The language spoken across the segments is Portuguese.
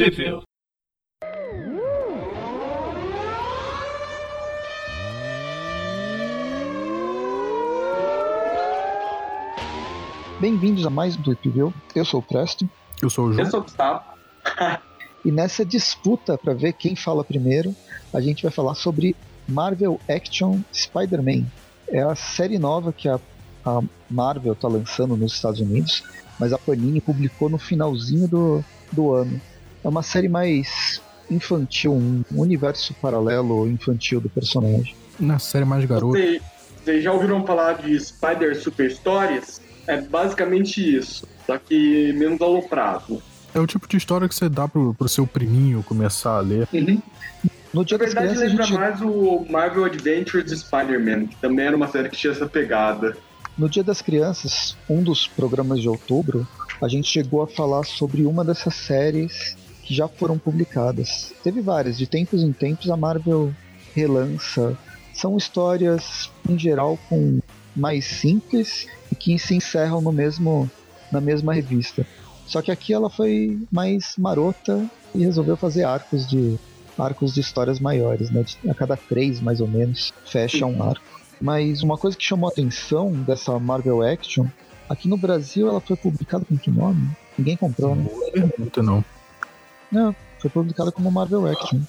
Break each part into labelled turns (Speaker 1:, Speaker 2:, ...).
Speaker 1: Possível.
Speaker 2: Bem-vindos a mais um Tweep View. Eu sou o Presto.
Speaker 3: Eu sou o João.
Speaker 4: Eu sou o Gustavo.
Speaker 2: E nessa disputa para ver quem fala primeiro, a gente vai falar sobre Marvel Action Spider-Man. É a série nova que a, a Marvel está lançando nos Estados Unidos, mas a Panini publicou no finalzinho do, do ano. É uma série mais infantil, um universo paralelo infantil do personagem.
Speaker 3: Na série mais garoto.
Speaker 4: Vocês vocês já ouviram falar de Spider Super Stories? É basicamente isso, só que menos aloprado.
Speaker 3: É o tipo de história que você dá pro, pro seu priminho começar a ler.
Speaker 2: No Dia
Speaker 4: Na
Speaker 2: das
Speaker 4: verdade,
Speaker 2: Crianças, a
Speaker 4: lembra
Speaker 2: gente,
Speaker 4: mais o Marvel Adventures de Spider-Man, que também era uma série que tinha essa pegada.
Speaker 2: no Dia das Crianças, um dos programas de outubro, a gente chegou a falar sobre uma dessas séries que já foram publicadas. Teve várias, de tempos em tempos a Marvel relança. São histórias, em geral, com mais simples e que se encerram no mesmo, na mesma revista. Só que aqui ela foi mais marota e resolveu fazer arcos de arcos de histórias maiores, né? A cada três, mais ou menos, fecha um arco. Mas uma coisa que chamou a atenção dessa Marvel Action, aqui no Brasil ela foi publicada com que nome? Ninguém comprou, né?
Speaker 3: Pergunta não.
Speaker 2: Não, foi publicada como Marvel Action.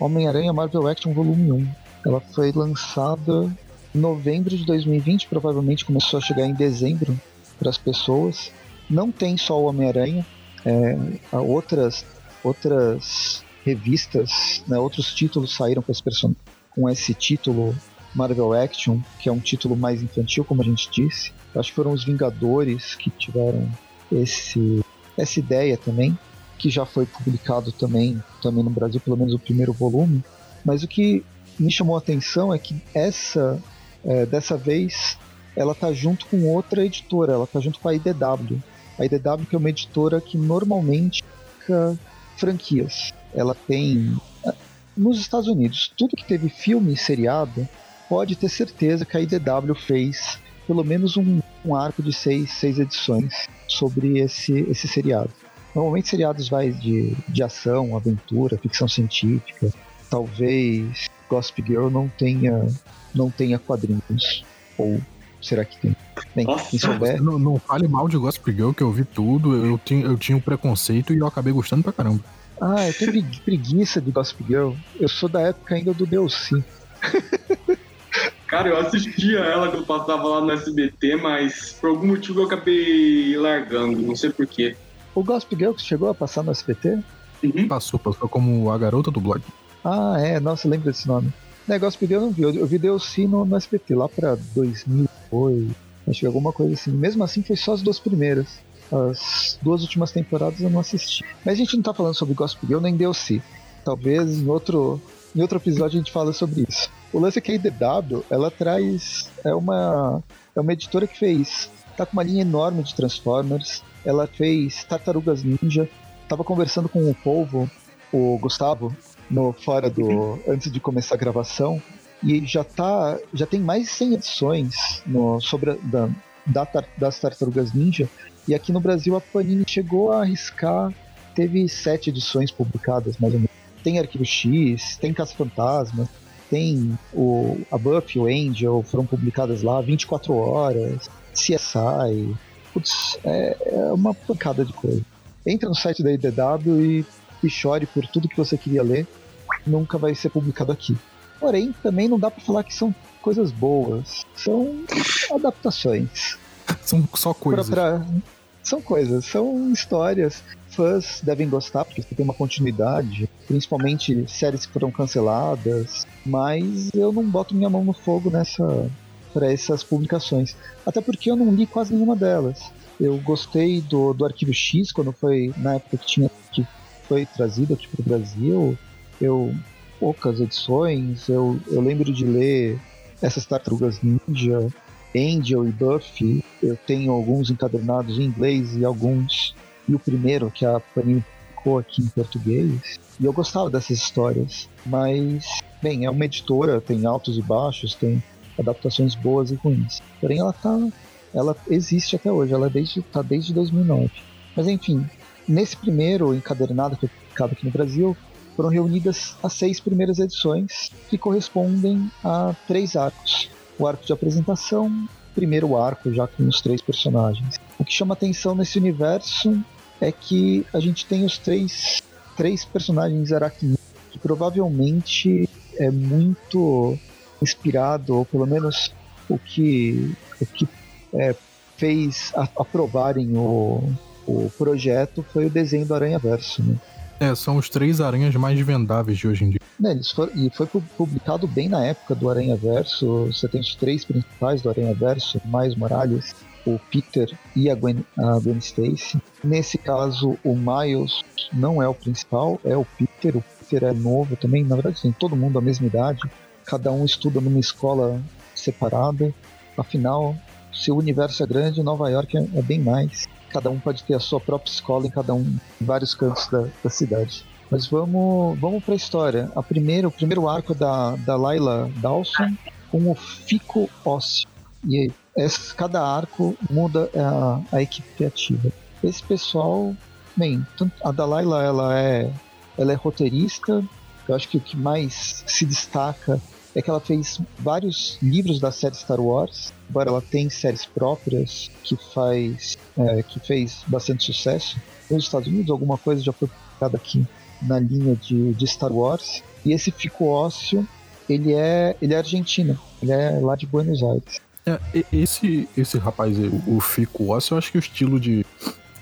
Speaker 2: Homem-Aranha Marvel Action Volume 1. Ela foi lançada em novembro de 2020, provavelmente começou a chegar em dezembro para as pessoas. Não tem só o Homem-Aranha, é, há outras, outras revistas, né, outros títulos saíram com esse, com esse título Marvel Action, que é um título mais infantil, como a gente disse. Acho que foram os Vingadores que tiveram esse, essa ideia também que já foi publicado também, também no Brasil, pelo menos o primeiro volume. Mas o que me chamou a atenção é que essa, é, dessa vez, ela tá junto com outra editora, ela tá junto com a IDW. A IDW que é uma editora que normalmente fica franquias. Ela tem é, nos Estados Unidos, tudo que teve filme e seriado, pode ter certeza que a IDW fez pelo menos um, um arco de seis, seis edições sobre esse, esse seriado. Normalmente seriados vai de, de ação, aventura, ficção científica. Talvez Gossip Girl não tenha não tenha quadrinhos. Ou será que tem? Bem, quem souber.
Speaker 3: Não, não fale mal de Gossip Girl, que eu vi tudo. Eu tinha, eu tinha um preconceito e eu acabei gostando pra caramba.
Speaker 2: Ah, eu tenho pregui- preguiça de Gossip Girl. Eu sou da época ainda do DLC.
Speaker 4: Cara, eu assistia ela quando passava lá no SBT, mas por algum motivo eu acabei largando, não sei porquê.
Speaker 2: O Gossip Girl que chegou a passar no SBT?
Speaker 4: Uhum.
Speaker 3: Passou, passou como a garota do blog.
Speaker 2: Ah, é, nossa, lembro desse nome. Negócio Girl eu não vi, eu, eu vi DLC no, no SBT lá pra 2008, acho que alguma coisa assim. Mesmo assim, foi só as duas primeiras. As duas últimas temporadas eu não assisti. Mas a gente não tá falando sobre Gossip Girl nem DLC. Talvez em outro, em outro episódio a gente fala sobre isso. O lance é que a IDW, ela traz. É uma, é uma editora que fez. Tá com uma linha enorme de Transformers. Ela fez Tartarugas Ninja. Tava conversando com o povo, o Gustavo, no fora do antes de começar a gravação. E já tá já tem mais de 100 edições no, sobre da, da das tartarugas ninja. E aqui no Brasil a Panini chegou a arriscar. Teve sete edições publicadas mais ou menos. Tem Arquivo X tem Caça Fantasma tem o a Buffy o Angel foram publicadas lá 24 horas. CSI Putz, é, é uma pancada de coisa entra no site da IDW e e chore por tudo que você queria ler, nunca vai ser publicado aqui. Porém, também não dá pra falar que são coisas boas, são adaptações.
Speaker 3: São só
Speaker 2: Pra-
Speaker 3: coisas.
Speaker 2: pra- São coisas, são histórias. Fãs devem gostar porque tem uma continuidade, principalmente séries que foram canceladas. Mas eu não boto minha mão no fogo nessa para essas publicações, até porque eu não li quase nenhuma delas. Eu gostei do, do Arquivo X quando foi na época que tinha que foi trazido aqui para o Brasil. Eu poucas edições. Eu, eu lembro de ler essas tartarugas ninja, Angel e Buffy. Eu tenho alguns encadernados em inglês e alguns. E o primeiro, que a Panini ficou aqui em português. E eu gostava dessas histórias. Mas, bem, é uma editora, tem altos e baixos, tem adaptações boas e ruins. Porém, ela tá. Ela existe até hoje, ela é desde, tá desde 2009. Mas enfim, nesse primeiro encadernado que foi publicado aqui no Brasil, foram reunidas as seis primeiras edições, que correspondem a três arcos. O arco de apresentação, primeiro arco já com os três personagens. O que chama atenção nesse universo é que a gente tem os três, três personagens aracnídeos, que provavelmente é muito inspirado, ou pelo menos o que, o que é, fez a, aprovarem o, o projeto foi o desenho do Aranha Verso. Né?
Speaker 3: É, são os três aranhas mais vendáveis de hoje em dia.
Speaker 2: É, eles foram, e foi publicado bem na época do Aranha Verso. Você tem os três principais do Aranha Verso, mais Morales, o Peter e a Gwen, a Gwen Stacy. Nesse caso, o Miles não é o principal, é o Peter. O Peter é novo também, na verdade tem todo mundo a mesma idade. Cada um estuda numa escola separada. Afinal, se o universo é grande, Nova York é, é bem mais cada um pode ter a sua própria escola em cada um, em vários cantos da, da cidade. Mas vamos, vamos para a história. A primeira, o primeiro arco da, da Laila Dawson com o Fico Ósseo. E esse, cada arco muda a, a equipe criativa. Esse pessoal, bem, a Dalaila ela é, ela é roteirista. Eu acho que o que mais se destaca é que ela fez vários livros da série Star Wars. Agora ela tem séries próprias que faz é, que fez bastante sucesso nos Estados Unidos. Alguma coisa já foi publicada aqui na linha de, de Star Wars. E esse Fico Ósseo, ele é ele é argentino. Ele é lá de Buenos Aires.
Speaker 3: É, esse esse rapaz, o, o Fico Ósseo, eu acho que o estilo de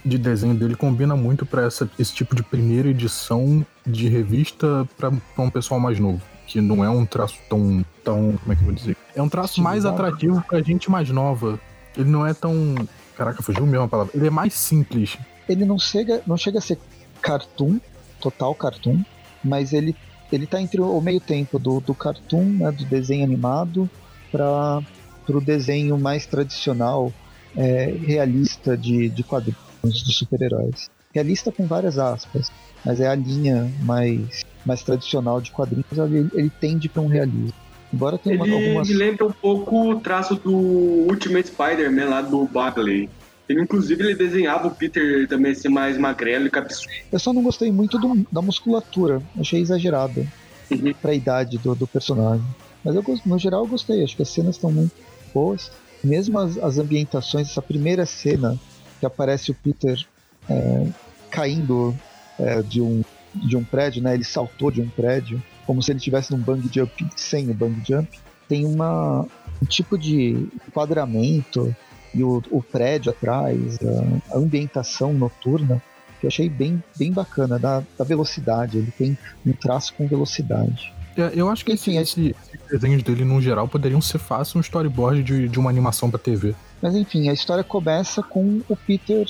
Speaker 3: de desenho dele combina muito para esse tipo de primeira edição de revista para um pessoal mais novo que não é um traço tão. tão como é que eu vou dizer? É um traço mais atrativo pra gente mais nova. Ele não é tão. Caraca, fugiu mesmo a palavra. Ele é mais simples.
Speaker 2: Ele não chega, não chega a ser cartoon, total cartoon, mas ele, ele tá entre o meio tempo do, do cartoon, né, do desenho animado, para o desenho mais tradicional, é, realista de, de quadrinhos de super-heróis. Realista com várias aspas, mas é a linha mais mais tradicional de quadrinhos, ele, ele tende para um realismo. Embora tenha
Speaker 4: ele
Speaker 2: algumas.
Speaker 4: Ele lembra um pouco o traço do Ultimate Spider-Man lá do Bagley. Ele, inclusive, ele desenhava o Peter também ser mais magrelo e cabeçudo.
Speaker 2: Eu só não gostei muito do, da musculatura. Achei exagerada uhum. pra idade do, do personagem. Mas eu, no geral eu gostei. Acho que as cenas estão muito boas. Mesmo as, as ambientações, essa primeira cena que aparece o Peter é, caindo é, de um de um prédio, né? Ele saltou de um prédio, como se ele estivesse num bang jump sem o bang jump. Tem uma, um tipo de enquadramento e o, o prédio atrás, a, a, ambientação noturna, que eu achei bem, bem bacana, da, da velocidade. Ele tem um traço com velocidade.
Speaker 3: É, eu acho que Enfim, esse, esses desenhos dele, no geral, poderiam ser fácil um storyboard de, de uma animação para TV.
Speaker 2: Mas enfim, a história começa com o Peter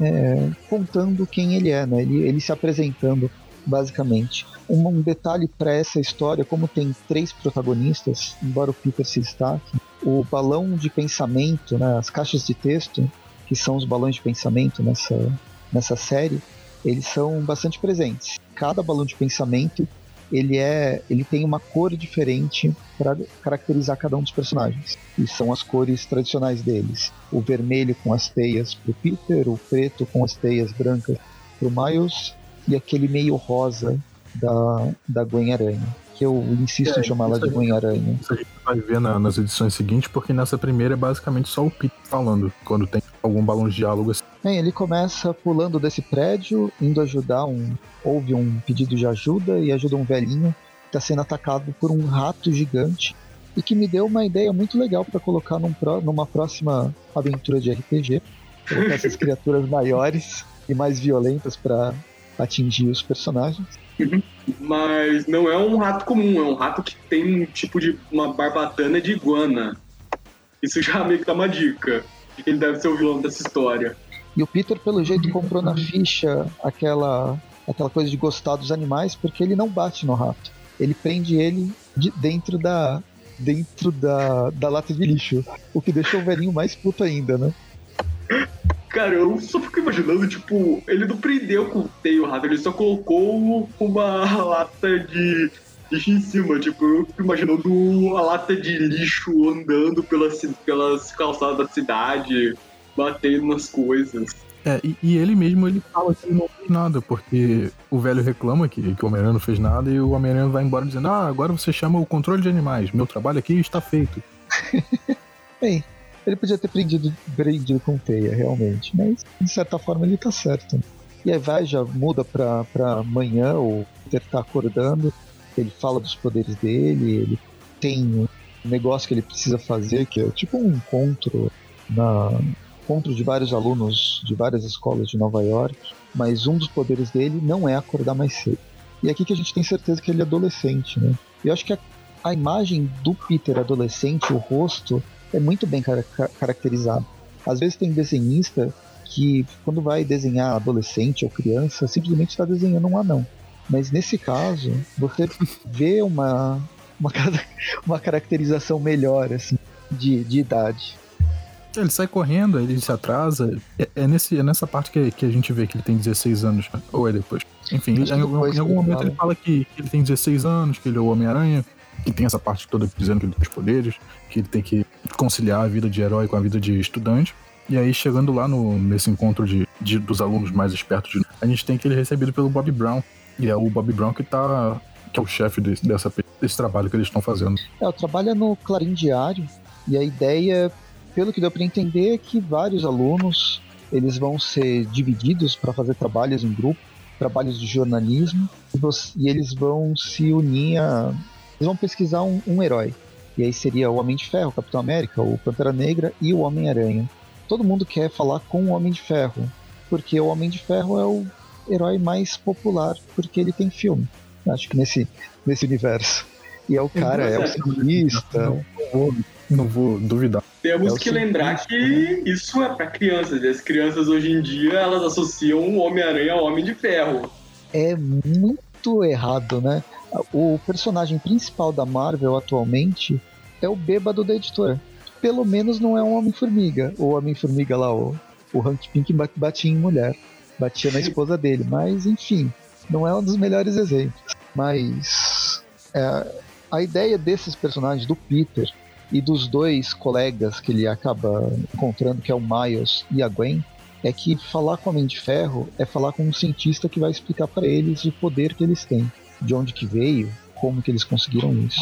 Speaker 2: é, contando quem ele é, né? Ele, ele se apresentando basicamente. Um, detalhe para essa história, como tem três protagonistas, embora o Peter se destaque, o balão de pensamento, né, as caixas de texto, que são os balões de pensamento nessa, nessa série, eles são bastante presentes. Cada balão de pensamento ele é ele tem uma cor diferente para caracterizar cada um dos personagens e são as cores tradicionais deles o vermelho com as teias para o Peter o preto com as teias brancas para o Miles e aquele meio rosa da, da Gwen Aranha. Que eu insisto é, em chamar ela de Gwen Aranha.
Speaker 3: Isso a gente vai ver na, nas edições seguintes, porque nessa primeira é basicamente só o Peter falando, quando tem algum balão de diálogo assim.
Speaker 2: Bem, ele começa pulando desse prédio, indo ajudar um. Houve um pedido de ajuda e ajuda um velhinho que está sendo atacado por um rato gigante e que me deu uma ideia muito legal para colocar num pro, numa próxima aventura de RPG. Colocar essas criaturas maiores e mais violentas para atingir os personagens.
Speaker 4: Uhum. Mas não é um rato comum, é um rato que tem um tipo de uma barbatana de iguana. Isso já meio que dá uma dica ele deve ser o vilão dessa história.
Speaker 2: E o Peter, pelo jeito, comprou na ficha aquela, aquela coisa de gostar dos animais, porque ele não bate no rato. Ele prende ele de dentro da dentro da, da lata de lixo, o que deixou o velhinho mais puto ainda, né?
Speaker 4: Cara, eu só fico imaginando, tipo, ele não prendeu com o teio rato, ele só colocou uma lata de lixo em cima. Tipo, eu fico imaginando a lata de lixo andando pelas, pelas calçadas da cidade, batendo nas coisas.
Speaker 3: É, e, e, ele mesmo ele fala que ele não fez nada, porque o velho reclama que, que o Homem-Aranha não fez nada e o Homem-Aranha vai embora dizendo: Ah, agora você chama o controle de animais, meu trabalho aqui está feito.
Speaker 2: Bem, ele podia ter prendido, prendido com teia, realmente, mas de certa forma ele tá certo. E aí vai, já muda pra, pra amanhã, o Peter tá acordando, ele fala dos poderes dele, ele tem um negócio que ele precisa fazer, que é tipo um encontro na encontro de vários alunos de várias escolas de Nova York, mas um dos poderes dele não é acordar mais cedo. E é aqui que a gente tem certeza que ele é adolescente, né? Eu acho que a, a imagem do Peter adolescente, o rosto, é muito bem car caracterizado. Às vezes tem desenhista que, quando vai desenhar adolescente ou criança, simplesmente está desenhando um anão. Mas nesse caso, você vê uma, uma, uma caracterização melhor assim, de, de idade.
Speaker 3: Ele sai correndo, ele se atrasa. É, é, nesse, é nessa parte que, que a gente vê que ele tem 16 anos, né? ou é depois. Enfim, em, em, algum momento ele fala que, que ele tem 16 anos, que ele é o Homem-Aranha, que tem essa parte toda dizendo que ele tem os poderes, que ele tem que conciliar a vida de herói com a vida de estudante. E aí, chegando lá no, nesse encontro de, de dos alunos mais espertos, de, a gente tem que ele recebido pelo Bob Brown. E é o Bob Brown que tá. que é o chefe desse, dessa, desse trabalho que eles estão fazendo.
Speaker 2: É, o trabalho é no Clarim Diário. E a ideia, pelo que deu para entender, é que vários alunos eles vão ser divididos para fazer trabalhos em grupo, trabalhos de jornalismo, e, você, e eles vão se unir a. Eles vão pesquisar um, um herói. E aí seria o Homem de Ferro, o Capitão América, o Pantera Negra e o Homem-Aranha. Todo mundo quer falar com o Homem de Ferro, porque o Homem de Ferro é o herói mais popular, porque ele tem filme. Acho que nesse, nesse universo. E é o cara, é o cientista.
Speaker 3: Não, vou, não vou duvidar.
Speaker 4: Temos é que lembrar que isso é para crianças. E as crianças hoje em dia elas associam o Homem-Aranha ao Homem de Ferro.
Speaker 2: É muito errado, né? O personagem principal da Marvel atualmente é o bêbado da editora. Pelo menos não é um Homem-Formiga. O Homem-Formiga lá, o, o Hank Pink batia em mulher. Batia na esposa dele. Mas, enfim, não é um dos melhores exemplos. Mas é, a ideia desses personagens, do Peter e dos dois colegas que ele acaba encontrando, que é o Miles e a Gwen, é que falar com o Homem de Ferro é falar com um cientista que vai explicar para eles o poder que eles têm de onde que veio, como que eles conseguiram isso.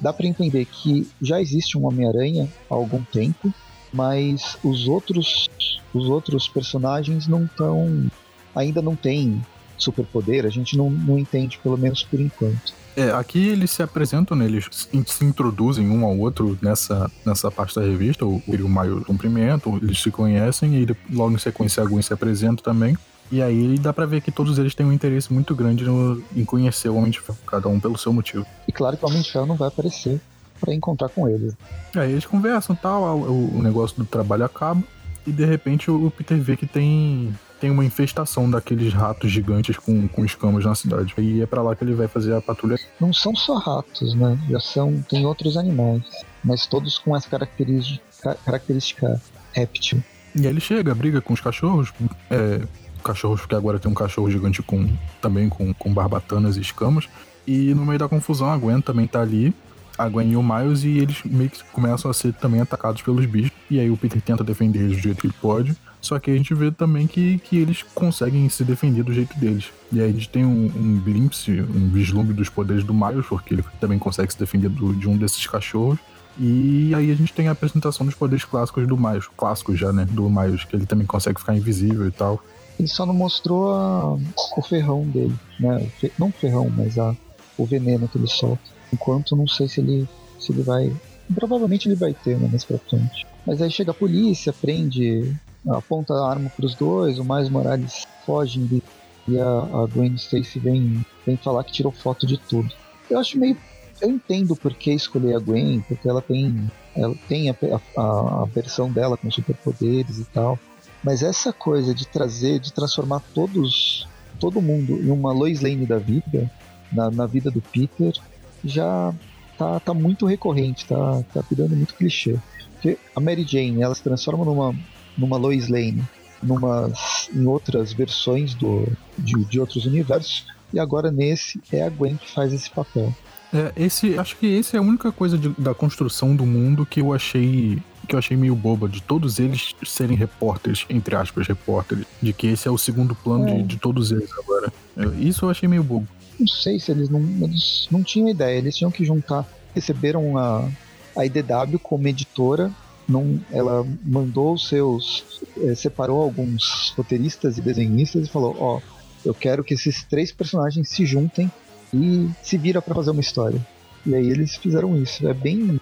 Speaker 2: Dá para entender que já existe um Homem-Aranha há algum tempo, mas os outros os outros personagens não estão ainda não têm superpoder, a gente não, não entende pelo menos por enquanto.
Speaker 3: É, aqui eles se apresentam, né, eles se introduzem um ao outro nessa, nessa parte da revista, o, o Maio cumprimento, eles se conhecem e logo em sequência a Gwen se apresenta também. E aí dá pra ver que todos eles têm um interesse muito grande no, em conhecer o Homem de Ferro, cada um pelo seu motivo.
Speaker 2: E claro que o Homem de Ferro não vai aparecer para encontrar com eles.
Speaker 3: Aí eles conversam tal, o, o negócio do trabalho acaba, e de repente o Peter vê que tem tem uma infestação daqueles ratos gigantes com, com escamas na cidade. E é para lá que ele vai fazer a patrulha.
Speaker 2: Não são só ratos, né? Já são. tem outros animais. Mas todos com essa característica, característica réptil.
Speaker 3: E aí ele chega, briga com os cachorros, é, cachorros, porque agora tem um cachorro gigante com também com, com barbatanas e escamas. E no meio da confusão, a Gwen também tá ali. A Gwen e o Miles, e eles meio que começam a ser também atacados pelos bichos. E aí o Peter tenta defender eles do jeito que ele pode. Só que a gente vê também que, que eles conseguem se defender do jeito deles. E aí a gente tem um, um glimpse, um vislumbre dos poderes do Miles, porque ele também consegue se defender do, de um desses cachorros. E aí a gente tem a apresentação dos poderes clássicos do Miles, clássicos já, né? Do Miles, que ele também consegue ficar invisível e tal.
Speaker 2: Ele só não mostrou a, o ferrão dele, né? Não o ferrão, mas a, o veneno que ele solta. Enquanto não sei se ele, se ele vai. Provavelmente ele vai ter, né, mais pra frente. Mas aí chega a polícia, prende, aponta a arma pros dois, o Mais Morales foge e a, a Gwen Stacy vem, vem falar que tirou foto de tudo. Eu acho meio. Eu entendo por que escolher a Gwen, porque ela tem. Ela tem a, a, a versão dela com superpoderes e tal. Mas essa coisa de trazer, de transformar todos, todo mundo em uma Lois Lane da vida, na, na vida do Peter, já tá, tá muito recorrente, tá, tá virando muito clichê. Porque a Mary Jane, ela se transforma numa, numa Lois Lane, numa, em outras versões do, de, de outros universos, e agora nesse é a Gwen que faz esse papel.
Speaker 3: É, esse, acho que esse é a única coisa de, da construção do mundo que eu achei que eu achei meio boba, de todos eles serem repórteres, entre aspas, repórteres, de que esse é o segundo plano
Speaker 2: É.
Speaker 3: de, de todos eles agora. Isso eu achei meio bobo.
Speaker 2: Não sei se eles não, eles não tinham ideia, eles tinham que juntar. Receberam a, a IDW como editora, não, ela mandou os seus. eh, separou alguns roteiristas e desenhistas e falou: Ó, eu quero que esses três personagens se juntem e se vira pra fazer uma história. E aí eles fizeram isso. É bem,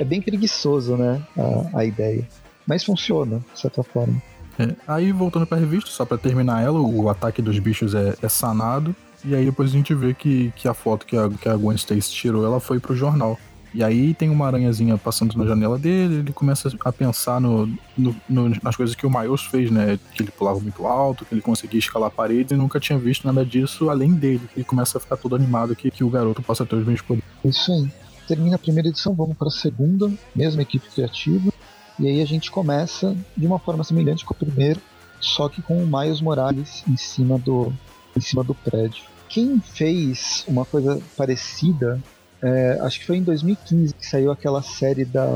Speaker 2: é bem preguiçoso, né? A, a ideia. Mas funciona, de certa forma.
Speaker 3: É, aí voltando pra revista, só pra terminar ela, o ataque dos bichos é, é sanado. E aí depois a gente vê que, que a foto que a, que a Gwen Stacy tirou, ela foi pro jornal. E aí tem uma aranhazinha passando na janela dele, ele começa a pensar no, no- no- nas coisas que o Miles fez, né? Que ele pulava muito alto, que ele conseguia escalar paredes e nunca tinha visto nada disso além dele. Ele começa a ficar todo animado que, que o garoto possa ter os mesmos poderes.
Speaker 2: Isso aí. Termina a primeira edição, vamos para a segunda, mesma equipe criativa. E aí a gente começa de uma forma semelhante com a primeira, só que com o Miles Morales em cima do, em cima do prédio. Quem fez uma coisa parecida, é, acho que foi em 2015 que saiu aquela série da,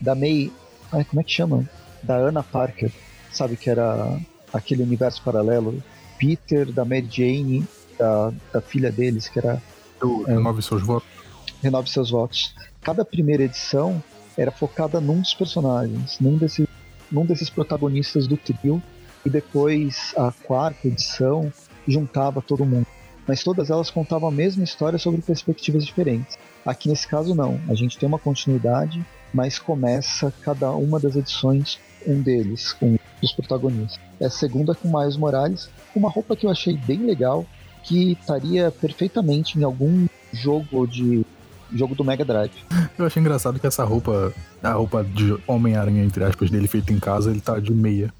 Speaker 2: da May. Ai, como é que chama? Da Anna Parker. Sabe que era aquele universo paralelo? Peter, da Mary Jane, da, da filha deles, que era
Speaker 3: Eu
Speaker 2: É.
Speaker 3: renove seus votos.
Speaker 2: Renove seus votos. Cada primeira edição era focada num dos personagens, num, desse, num desses protagonistas do trio, e depois a quarta edição juntava todo mundo. Mas todas elas contavam a mesma história sobre perspectivas diferentes. Aqui nesse caso não, a gente tem uma continuidade, mas começa cada uma das edições um deles, com os protagonistas. Essa segunda é com Miles Morales, uma roupa que eu achei bem legal, que estaria perfeitamente em algum jogo de jogo do Mega Drive.
Speaker 3: Eu achei engraçado que essa roupa, a roupa de Homem-Aranha, entre aspas, dele feita em casa, ele tá de meia.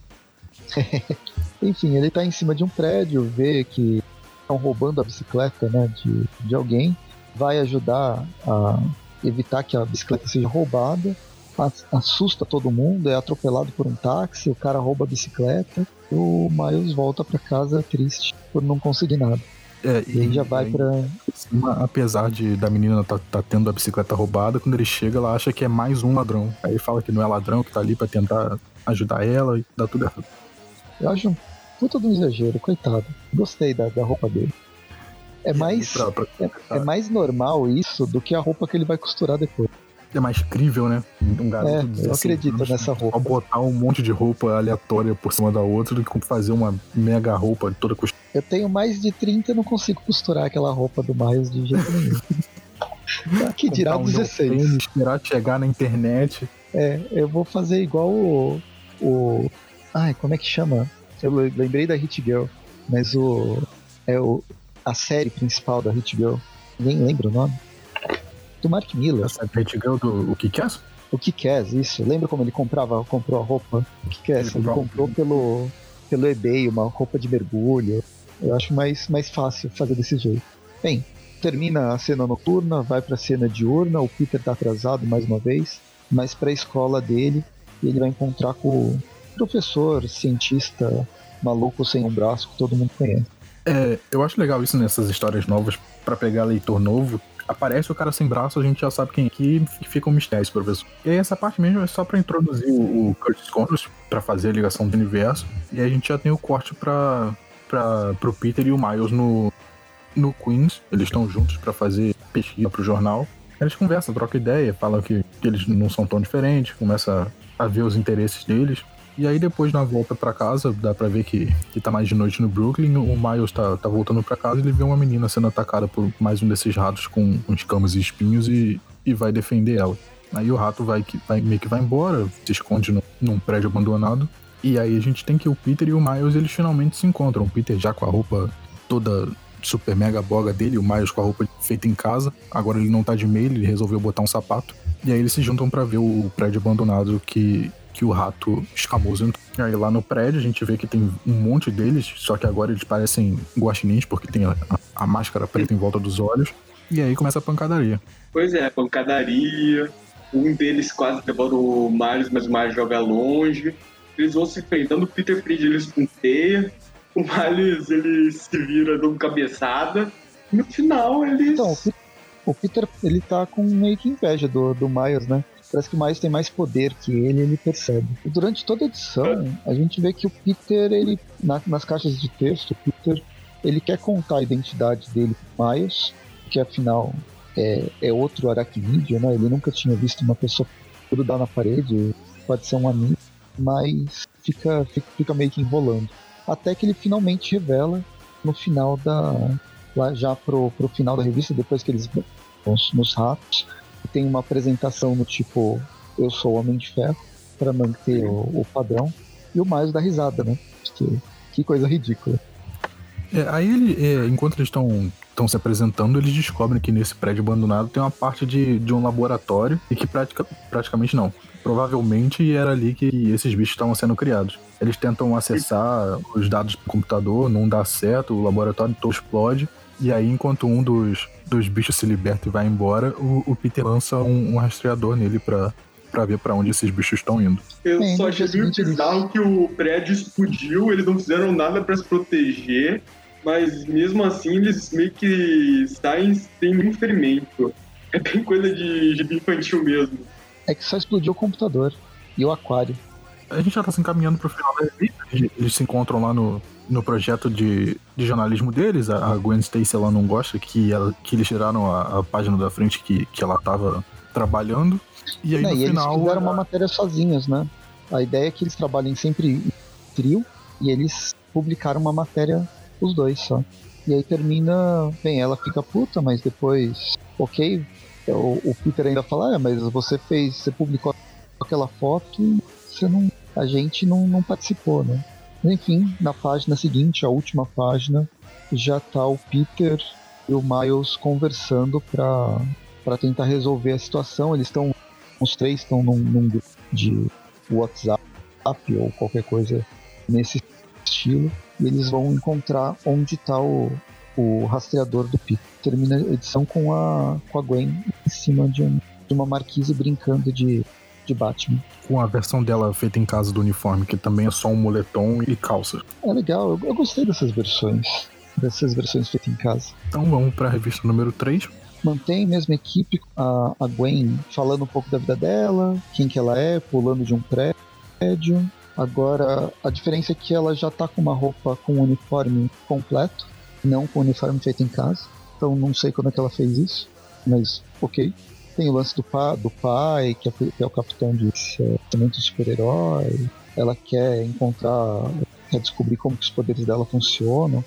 Speaker 2: Enfim, ele tá em cima de um prédio, vê que estão roubando a bicicleta né, de, de alguém, vai ajudar a evitar que a bicicleta seja roubada, as- assusta todo mundo, é atropelado por um táxi, o cara rouba a bicicleta, e o Miles volta pra casa triste por não conseguir nada.
Speaker 3: É,
Speaker 2: E aí já vai
Speaker 3: aí,
Speaker 2: pra.
Speaker 3: cima, apesar de da menina tá, tá tendo a bicicleta roubada, quando ele chega, ela acha que é mais um ladrão. Aí fala que não é ladrão, que tá ali pra tentar ajudar ela e dá tudo errado.
Speaker 2: Eu acho um puta de um exagero, coitado. Gostei da, da roupa dele. É mais,
Speaker 3: Pra- pra-
Speaker 2: é mais normal isso do que a roupa que ele vai costurar depois.
Speaker 3: É mais crível, né? Um garoto
Speaker 2: É, eu
Speaker 3: 16
Speaker 2: acredito nessa roupa.
Speaker 3: Ao botar um monte de roupa aleatória por cima da outra do que fazer uma mega roupa toda costurada.
Speaker 2: Eu tenho mais de 30 e não consigo costurar aquela roupa do Miles de jeito nenhum. Aqui dirá
Speaker 3: um
Speaker 2: 16.
Speaker 3: neoprene, esperar chegar na internet.
Speaker 2: É, eu vou fazer igual o. o ai, como é que chama? Eu le- lembrei da Hit Girl, mas o. É o. A série principal da Hit Girl. Nem lembro o nome. Do Mark Miller.
Speaker 3: Essa do o que que é?
Speaker 2: O Kikaz, isso. Lembra como ele comprava, comprou a roupa? O Kikaz,
Speaker 3: Ele
Speaker 2: ele
Speaker 3: comprou-
Speaker 2: pelo, pelo eBay uma roupa de mergulho. Eu acho mais, mais fácil fazer desse jeito. Bem, termina a cena noturna, vai pra cena diurna, o Peter tá atrasado mais uma vez, mas pra escola dele, e ele vai encontrar com o professor, cientista maluco sem um braço que todo mundo conhece.
Speaker 3: É, eu acho legal isso nessas histórias novas, pra pegar leitor novo. Aparece o cara sem braço, a gente já sabe quem é que fica um mistério esse professor. E aí essa parte mesmo é só pra introduzir o, o Curtis Connors, pra fazer a ligação do universo. E aí a gente já tem o corte pra, pra, pro Peter e o Miles no, no Queens. Eles estão juntos pra fazer pesquisa pro jornal. Eles conversam, trocam ideia, falam que, que eles não são tão diferentes, começa a ver os interesses deles. E aí depois na volta pra casa, dá pra ver que, que tá mais de noite no Brooklyn, o Miles tá, tá voltando pra casa e ele vê uma menina sendo atacada por mais um desses ratos com, com escamas e espinhos e, e vai defender ela. Aí o rato vai, vai meio que vai embora, se esconde no- num prédio abandonado. E aí a gente tem que o Peter e o Miles eles finalmente se encontram. O Peter já com a roupa toda super mega boga dele, o Miles com a roupa feita em casa. Agora ele não tá de meio, ele resolveu botar um sapato. E aí eles se juntam pra ver o prédio abandonado que, que o rato escamoso entrou. E aí lá no prédio a gente vê que tem um monte deles, só que agora eles parecem guaxinins porque tem a, a- a máscara preta em volta dos olhos. E aí começa a pancadaria.
Speaker 4: Pois é, pancadaria. Um deles quase levando o Miles, mas o Miles joga longe. Eles vão se enfrentando, o Peter prende eles com teia. O Miles, ele se vira dando cabeçada. No final, eles...
Speaker 2: Então, o Peter, ele tá com meio que inveja do, do Miles, né? Parece que Miles tem mais poder que ele, ele percebe. E durante toda a edição, a gente vê que o Peter, ele na, nas caixas de texto, o Peter ele quer contar a identidade dele pro Miles, que afinal é, é outro aracnídeo, né? Ele nunca tinha visto uma pessoa grudar na parede, pode ser um amigo, mas fica, fica, fica meio que enrolando. Até que ele finalmente revela no final da. lá já pro, pro final da revista, depois que eles nos, nos ratos, tem uma apresentação no tipo Eu sou Homem de Ferro, para manter o, o, padrão, e o mais da risada, né? Porque, que coisa ridícula.
Speaker 3: É, aí ele, é, enquanto eles estão estão se apresentando, eles descobrem que nesse prédio abandonado tem uma parte de, de um laboratório e que pratica, praticamente não. Provavelmente era ali que esses bichos estavam sendo criados. Eles tentam acessar os dados do computador, não dá certo, o laboratório todo explode. E aí, enquanto um dos, dos bichos se liberta e vai embora, o, o Peter lança um, um rastreador nele pra, pra ver para onde esses bichos estão indo.
Speaker 4: Eu só achei bizarro que o prédio explodiu, eles não fizeram nada para se proteger mas mesmo assim eles meio que saem sem nenhum ferimento. É bem coisa de, de infantil mesmo.
Speaker 2: É que só explodiu o computador e o aquário.
Speaker 3: A gente já tá se encaminhando pro final da revista. Eles se encontram lá no, no projeto de, de jornalismo deles. A Gwen Stacy ela não gosta que, ela, que eles tiraram a, a página da frente que, que ela tava trabalhando. E aí
Speaker 2: não,
Speaker 3: no
Speaker 2: e
Speaker 3: final.
Speaker 2: Eles fizeram uma matéria sozinhos, né? A ideia é que eles trabalhem sempre em trio e eles publicaram uma matéria os dois só. E aí termina. Bem, ela fica puta, mas depois. Ok. O, o Peter ainda fala, ah, mas você fez. Você publicou aquela foto você não. A gente não, não participou, né? Enfim, na página seguinte, a última página, já tá o Peter e o Miles conversando pra, pra tentar resolver a situação. Eles estão. Os três estão num, num grupo de WhatsApp ou qualquer coisa nesse estilo e eles vão encontrar onde está o, o rastreador do Peter. Termina a edição com a, com a Gwen em cima de, um, de uma marquise brincando de, de Batman.
Speaker 3: Com a versão dela feita em casa do uniforme, que também é só um moletom e calça.
Speaker 2: É legal, eu, eu gostei dessas versões. Dessas versões feitas em casa.
Speaker 3: Então vamos para a revista número 3
Speaker 2: mantém a mesma equipe, a, a Gwen falando um pouco da vida dela, quem que ela é, pulando de um prédio, Agora, a diferença é que ela já tá com uma roupa com um uniforme completo, não com o uniforme feito em casa. Então não sei como é que ela fez isso, mas ok. Tem o lance do, pa, do pai, que é, que é o capitão de é, super-herói. Ela quer encontrar, quer descobrir como que os poderes dela funcionam.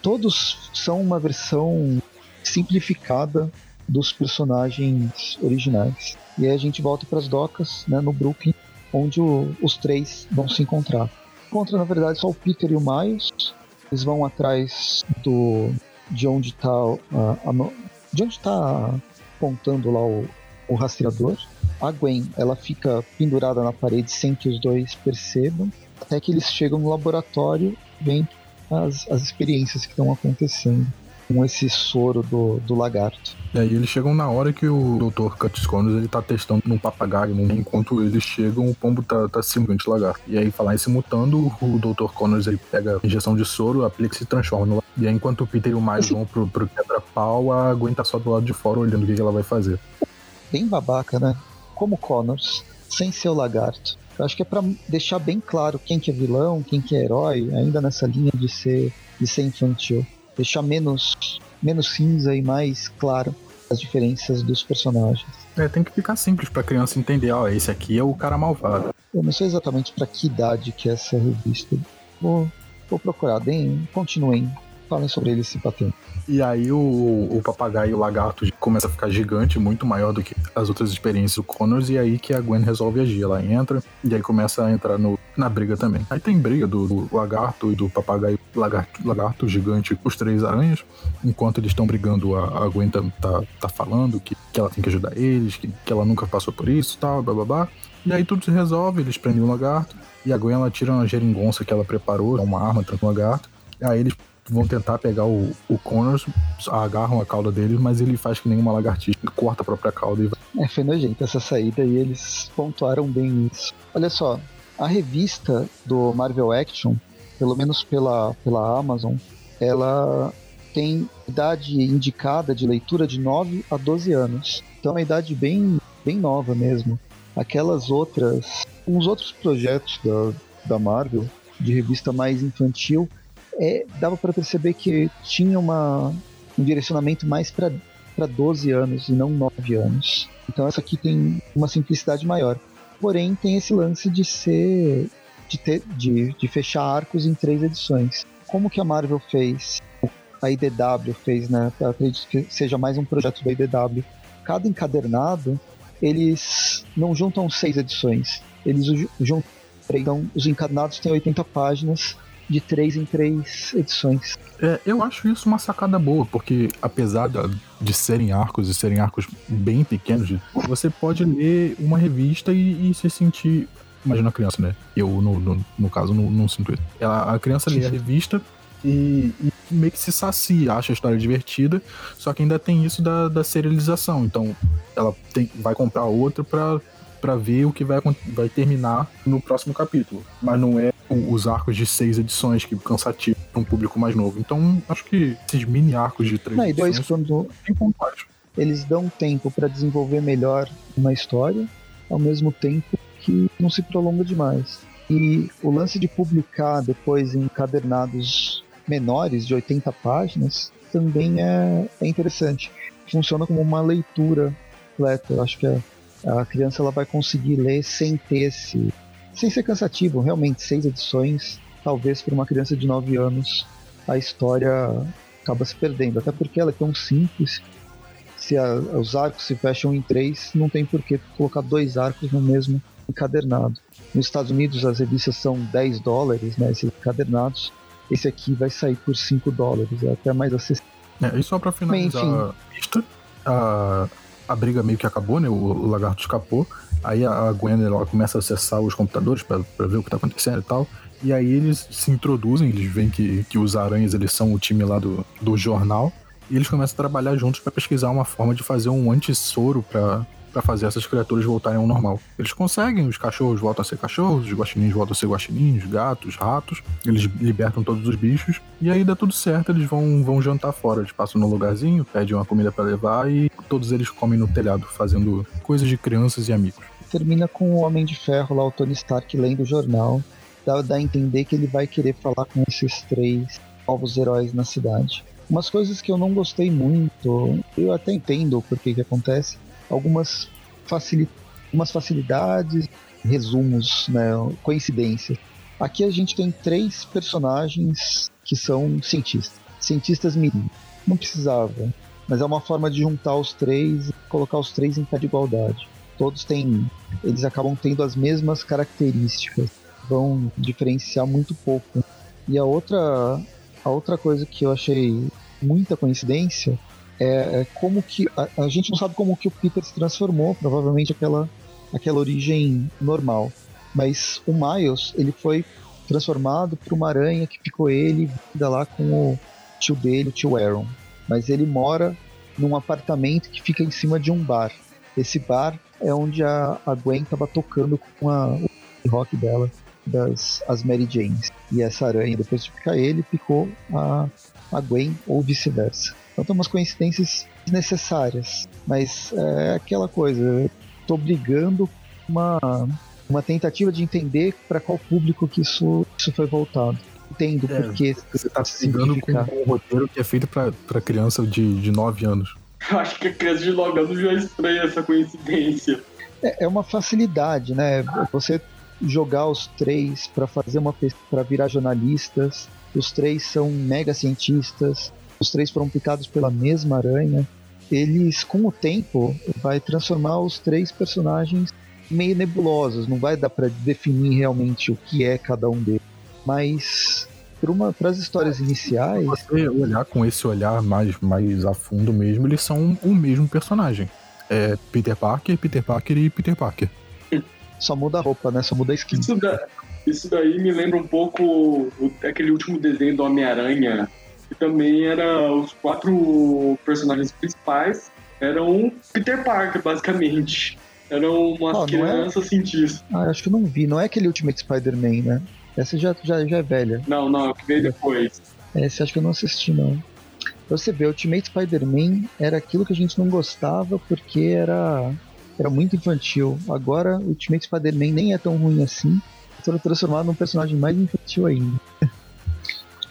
Speaker 2: Todos são uma versão simplificada dos personagens originais. E aí a gente volta para as docas, né, no Brooklyn, onde o, os três vão se encontrar. Encontra, na verdade, só o Peter e o Miles. Eles vão atrás do de onde está de onde está apontando lá o, o rastreador. A Gwen, ela fica pendurada na parede sem que os dois percebam, até que eles chegam no laboratório, vêm as, as experiências que estão acontecendo com esse soro do, do lagarto.
Speaker 3: E aí eles chegam na hora que o Dr. Curtis Connors ele tá testando num papagaio. Né? Enquanto eles chegam, o pombo tá, tá simulando lagarto. E aí, falar em se mutando, o Dr. Connors ele pega a injeção de soro, aplica e se transforma no E aí, enquanto o Peter e o Miles vão pro, pro quebra-pau, a Gwen tá só do lado de fora olhando o que, que ela vai fazer.
Speaker 2: Bem babaca, né? Como Connors, sem ser o lagarto. Eu acho que é para deixar bem claro quem que é vilão, quem que é herói, ainda nessa linha de ser, de ser infantil deixar menos, menos cinza e mais claro as diferenças dos personagens.
Speaker 3: É, tem que ficar simples pra criança entender, ó, esse aqui é o cara malvado.
Speaker 2: Eu não sei exatamente para que idade que é essa revista. Vou, vou procurar, bem, continuem, falem sobre ele se batendo.
Speaker 3: E aí o, o papagaio e o lagarto começa a ficar gigante, muito maior do que as outras experiências do Connors, e aí que a Gwen resolve agir. Ela entra e aí começa a entrar no, na briga também. Aí tem briga do, do lagarto e do papagaio lagarto, lagarto gigante, os três aranhas. Enquanto eles estão brigando, a, a Gwen tá, tá, tá, falando que, que ela tem que ajudar eles, que, que ela nunca passou por isso tal, blá blá blá. E aí tudo se resolve, eles prendem o lagarto. E a Gwen ela tira uma geringonça que ela preparou, uma arma, tranca o lagarto. Aí eles vão tentar pegar o, o Connors, agarram a cauda dele, mas ele faz que nem uma lagartixa, corta a própria cauda e vai.
Speaker 2: É, foi nojento essa saída e eles pontuaram bem isso. Olha só, a revista do Marvel Action, pelo menos pela, pela Amazon, ela tem idade indicada de leitura de 9 a 12 anos. Então é uma idade bem, bem nova mesmo. aquelas outras. Uns outros projetos da, da Marvel, de revista mais infantil, é, dava para perceber que tinha uma, um direcionamento mais para 12 anos e não 9 anos. Então essa aqui tem uma simplicidade maior. Porém, tem esse lance de ser. de, ter, de, de fechar arcos em três edições. Como que a Marvel fez? A IDW fez, né? Eu acredito que seja mais um projeto da IDW. Cada encadernado, eles não juntam seis edições. Eles juntam. Então, os encadernados têm 80 páginas de três em três edições.
Speaker 3: É, eu acho isso uma sacada boa, porque apesar de, de serem arcos e serem arcos bem pequenos, você pode ler uma revista e, e se sentir. Imagina a criança, né? Eu, no, no, no caso, não, não, sinto isso. Ela, a criança lê a revista e, e, meio que se sacia, acha a história divertida, só que ainda tem isso da, da serialização. Então, ela tem, vai comprar outra pra para ver o que vai, vai terminar no próximo capítulo. Mas não é os arcos de seis edições que cansativo para um público mais novo. Então, acho que esses mini arcos de três
Speaker 2: não,
Speaker 3: edições.
Speaker 2: E quando eles dão tempo para desenvolver melhor uma história, ao mesmo tempo que não se prolonga demais. E o lance de publicar depois em encadernados menores, de 80 páginas, também é, é interessante. Funciona como uma leitura completa. Eu acho que é a criança ela vai conseguir ler sem ter esse. sem ser cansativo. Realmente, seis edições, talvez para uma criança de 9 anos, a história acaba se perdendo. Até porque ela é tão simples. Se a, os arcos se fecham em três, não tem por que colocar dois arcos no mesmo encadernado. Nos Estados Unidos, as revistas são 10 dólares, né, esses encadernados. Esse aqui vai sair por 5 dólares, é até mais acessível.
Speaker 3: É, e só para finalizar a lista, a, a briga meio que acabou, né? O, lagarto escapou. Aí a Gwen ela começa a acessar os computadores para ver o que tá acontecendo e tal. E aí eles se introduzem, eles veem que, que os aranhas eles são o time lá do, do jornal. E eles começam a trabalhar juntos para pesquisar uma forma de fazer um antissoro para para fazer essas criaturas voltarem ao normal. Eles conseguem, os cachorros voltam a ser cachorros, os guaxinins voltam a ser guaxinins, gatos, ratos, eles libertam todos os bichos, e aí dá tudo certo, eles vão, vão jantar fora, eles passam no lugarzinho, pedem uma comida para levar e todos eles comem no telhado, fazendo coisas de crianças e amigos.
Speaker 2: Termina com o Homem de Ferro lá, o Tony Stark, lendo o jornal, dá, dá a entender que ele vai querer falar com esses três novos heróis na cidade. Umas coisas que eu não gostei muito, eu até entendo por que que acontece, algumas, facil... algumas facilidades, resumos, né, coincidências. Aqui a gente tem três personagens que são cientistas, cientistas mirim. Não precisava, mas é uma forma de juntar os três e colocar os três em pé de igualdade. Todos têm, eles acabam tendo as mesmas características, vão diferenciar muito pouco. E a outra, a outra coisa que eu achei muita coincidência é, é como que a, a, gente não sabe como que o Peter se transformou, provavelmente aquela aquela origem normal. Mas o Miles, ele foi transformado por uma aranha que picou ele, ainda lá com o tio dele, o tio Aaron. Mas ele mora num apartamento que fica em cima de um bar. Esse bar é onde a, a Gwen estava tocando com a, o rock dela, das as Mary Janes. E essa aranha, depois de picar ele, picou a, a Gwen ou vice-versa. Então tem umas coincidências necessárias, mas é aquela coisa, estou brigando uma uma tentativa de entender para qual público que isso, isso foi voltado. Entendo é, porque
Speaker 3: você está brigando com um roteiro que é feito para criança de, de 9 anos.
Speaker 4: Eu acho que a criança de 9 anos já estranha essa coincidência.
Speaker 2: É, é uma facilidade, né? Você jogar os três para fazer uma para virar jornalistas. Os três são mega cientistas os três foram picados pela mesma aranha, eles, com o tempo, vai transformar os três personagens meio nebulosos, não vai dar para definir realmente o que é cada um deles. Mas para as histórias iniciais.
Speaker 3: Se você olhar com esse olhar mais, mais a fundo mesmo, eles são o mesmo personagem. É Peter Parker, Peter Parker e Peter Parker.
Speaker 2: Só muda a roupa, né? Só muda a skin.
Speaker 4: Isso, da, isso daí me lembra um pouco aquele último desenho do Homem-Aranha, que também era os quatro personagens principais eram Peter Parker, basicamente. Eram umas oh, crianças é... cientistas.
Speaker 2: Ah, acho que não vi. Não é aquele Ultimate Spider-Man, né? Essa já, já, já é velha.
Speaker 4: Não, não, que veio depois.
Speaker 2: Essa acho que eu não assisti, não. Pra você ver, Ultimate Spider-Man era aquilo que a gente não gostava porque era era muito infantil. Agora, Ultimate Spider-Man nem é tão ruim assim. Foram transformado num personagem mais infantil ainda.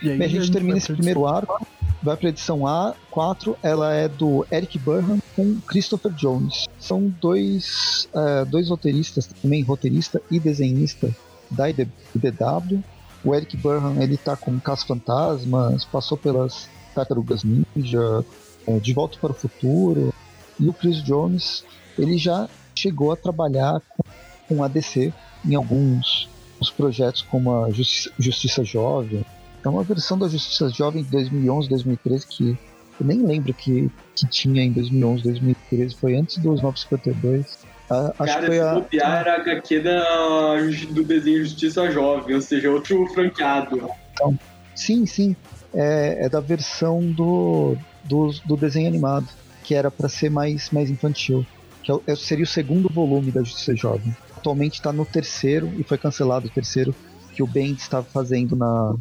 Speaker 2: E aí, Bem, a gente termina esse primeiro arco, vai para a edição A4, ela é do Eric Burnham com Christopher Jones. São dois, uh, dois roteiristas, também roteirista e desenhista da IDW. O Eric Burnham ele tá com Caça Fantasmas, passou pelas Tartarugas Ninja, uh, De Volta para o Futuro. E o Chris Jones ele já chegou a trabalhar com, com a DC em alguns projetos como a Justiça, Justiça Jovem, é uma versão da Justiça Jovem de 2011, 2013 que eu nem lembro que, que tinha em 2011, 2013. Foi antes dos 952.
Speaker 4: Ah, acho Cara, que foi a... copiar era a HQ da, do desenho Justiça Jovem, ou seja, outro franqueado.
Speaker 2: Então, sim, sim. É, é da versão do, do, do, desenho animado, que era para ser mais, mais infantil. Que é, é, seria o segundo volume da Justiça Jovem. Atualmente está no terceiro, e foi cancelado o terceiro, que o Ben estava fazendo na,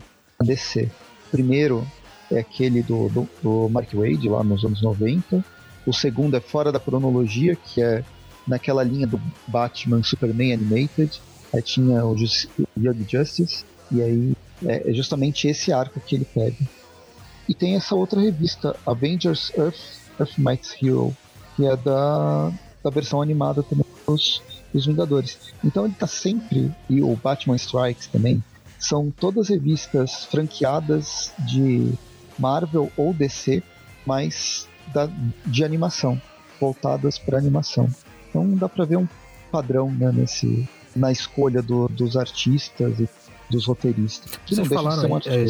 Speaker 2: DC. Primeiro é aquele do, do, do, Mark Wade, lá nos anos 90. O segundo é fora da cronologia, que é naquela linha do Batman Superman Animated. Aí tinha o Just, Young Justice, e aí é, é justamente esse arco que ele pega. E tem essa outra revista, Avengers Earth, Earth Mights Hero, que é da, da versão animada também dos, dos Vingadores. Então ele tá sempre, e o Batman Strikes também, são todas revistas franqueadas de Marvel ou DC, mas da, de animação, voltadas para animação. Então dá para ver um padrão né, nesse, na escolha do, dos artistas e dos roteiristas.
Speaker 3: Que vocês falaram aí, é,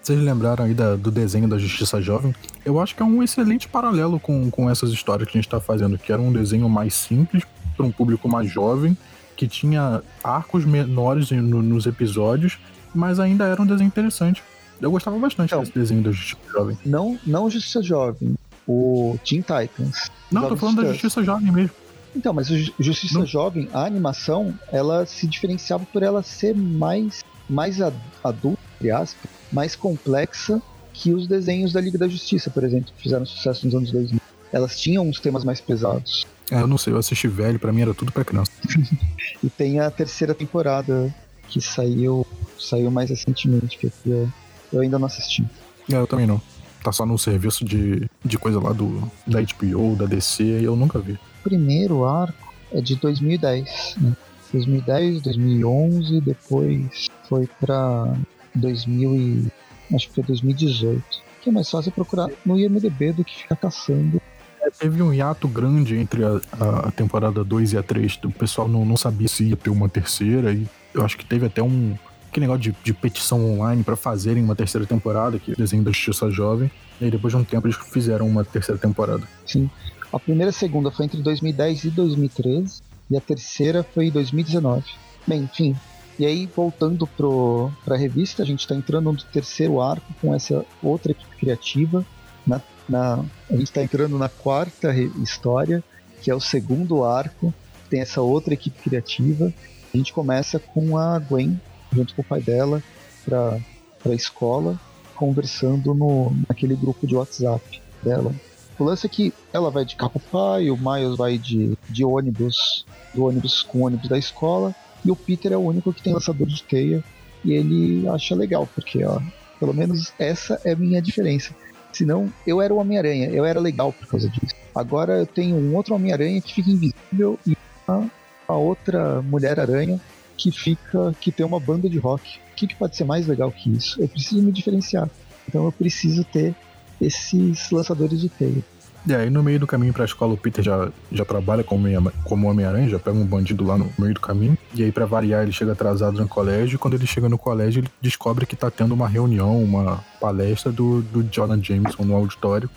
Speaker 3: vocês lembraram aí da, do desenho da Justiça Jovem? Eu acho que é um excelente paralelo com, com essas histórias que a gente está fazendo, que era um desenho mais simples para um público mais jovem que tinha arcos menores no, nos episódios, mas ainda era um desenho interessante. Eu gostava bastante então, desse desenho da Justiça Jovem.
Speaker 2: Não, não Justiça Jovem, o Teen Titans.
Speaker 3: Não, tô falando da Justiça Jovem mesmo.
Speaker 2: Então, mas o Justiça não. Jovem, a animação, ela se diferenciava por ela ser mais, mais adulta, entre aspas, mais complexa que os desenhos da Liga da Justiça, por exemplo, que fizeram sucesso nos anos 2000. Elas tinham uns temas mais pesados.
Speaker 3: É, eu não sei, eu assisti velho, para mim era tudo pra criança.
Speaker 2: e tem a terceira temporada que saiu saiu mais recentemente, que eu, eu ainda não assisti.
Speaker 3: É, eu também não. Tá só no serviço de, de coisa lá do da HBO, da DC, e eu nunca vi.
Speaker 2: O primeiro arco é de 2010, né? 2010, 2011, depois foi pra 2000 e, acho que foi 2018. Que é mais fácil procurar no IMDB do que ficar caçando
Speaker 3: é, teve um hiato grande entre a, a temporada 2 e a 3. O pessoal não, não sabia se ia ter uma terceira e eu acho que teve até um aquele negócio de, de petição online para fazerem uma terceira temporada, que é desenho da Justiça Jovem. E aí depois de um tempo eles fizeram uma terceira temporada.
Speaker 2: Sim. A primeira e a segunda foi entre 2010 e 2013 e a terceira foi em 2019. Bem, enfim. E aí, voltando para a revista, a gente está entrando no terceiro arco com essa outra equipe criativa, na na, a gente está entrando na quarta história, que é o segundo arco, tem essa outra equipe criativa. A gente começa com a Gwen, junto com o pai dela, para a escola, conversando no, naquele grupo de WhatsApp dela. O lance é que ela vai de carro pai, o Miles vai de, de ônibus, do ônibus com o ônibus da escola, e o Peter é o único que tem lançador de teia, e ele acha legal, porque ó, pelo menos essa é a minha diferença. Senão, eu era o Homem-Aranha, eu era legal por causa disso. Agora eu tenho um outro Homem-Aranha que fica invisível e uma, uma outra Mulher-Aranha que fica. que tem uma banda de rock. O que, que pode ser mais legal que isso? Eu preciso me diferenciar. Então eu preciso ter esses lançadores de teia.
Speaker 3: E aí no meio do caminho pra escola o Peter já, já trabalha como, como Homem-Aranha, já pega um bandido lá no meio do caminho. E aí para variar ele chega atrasado no colégio e quando ele chega no colégio ele descobre que tá tendo uma reunião, uma palestra do, do Jonah Jameson no auditório.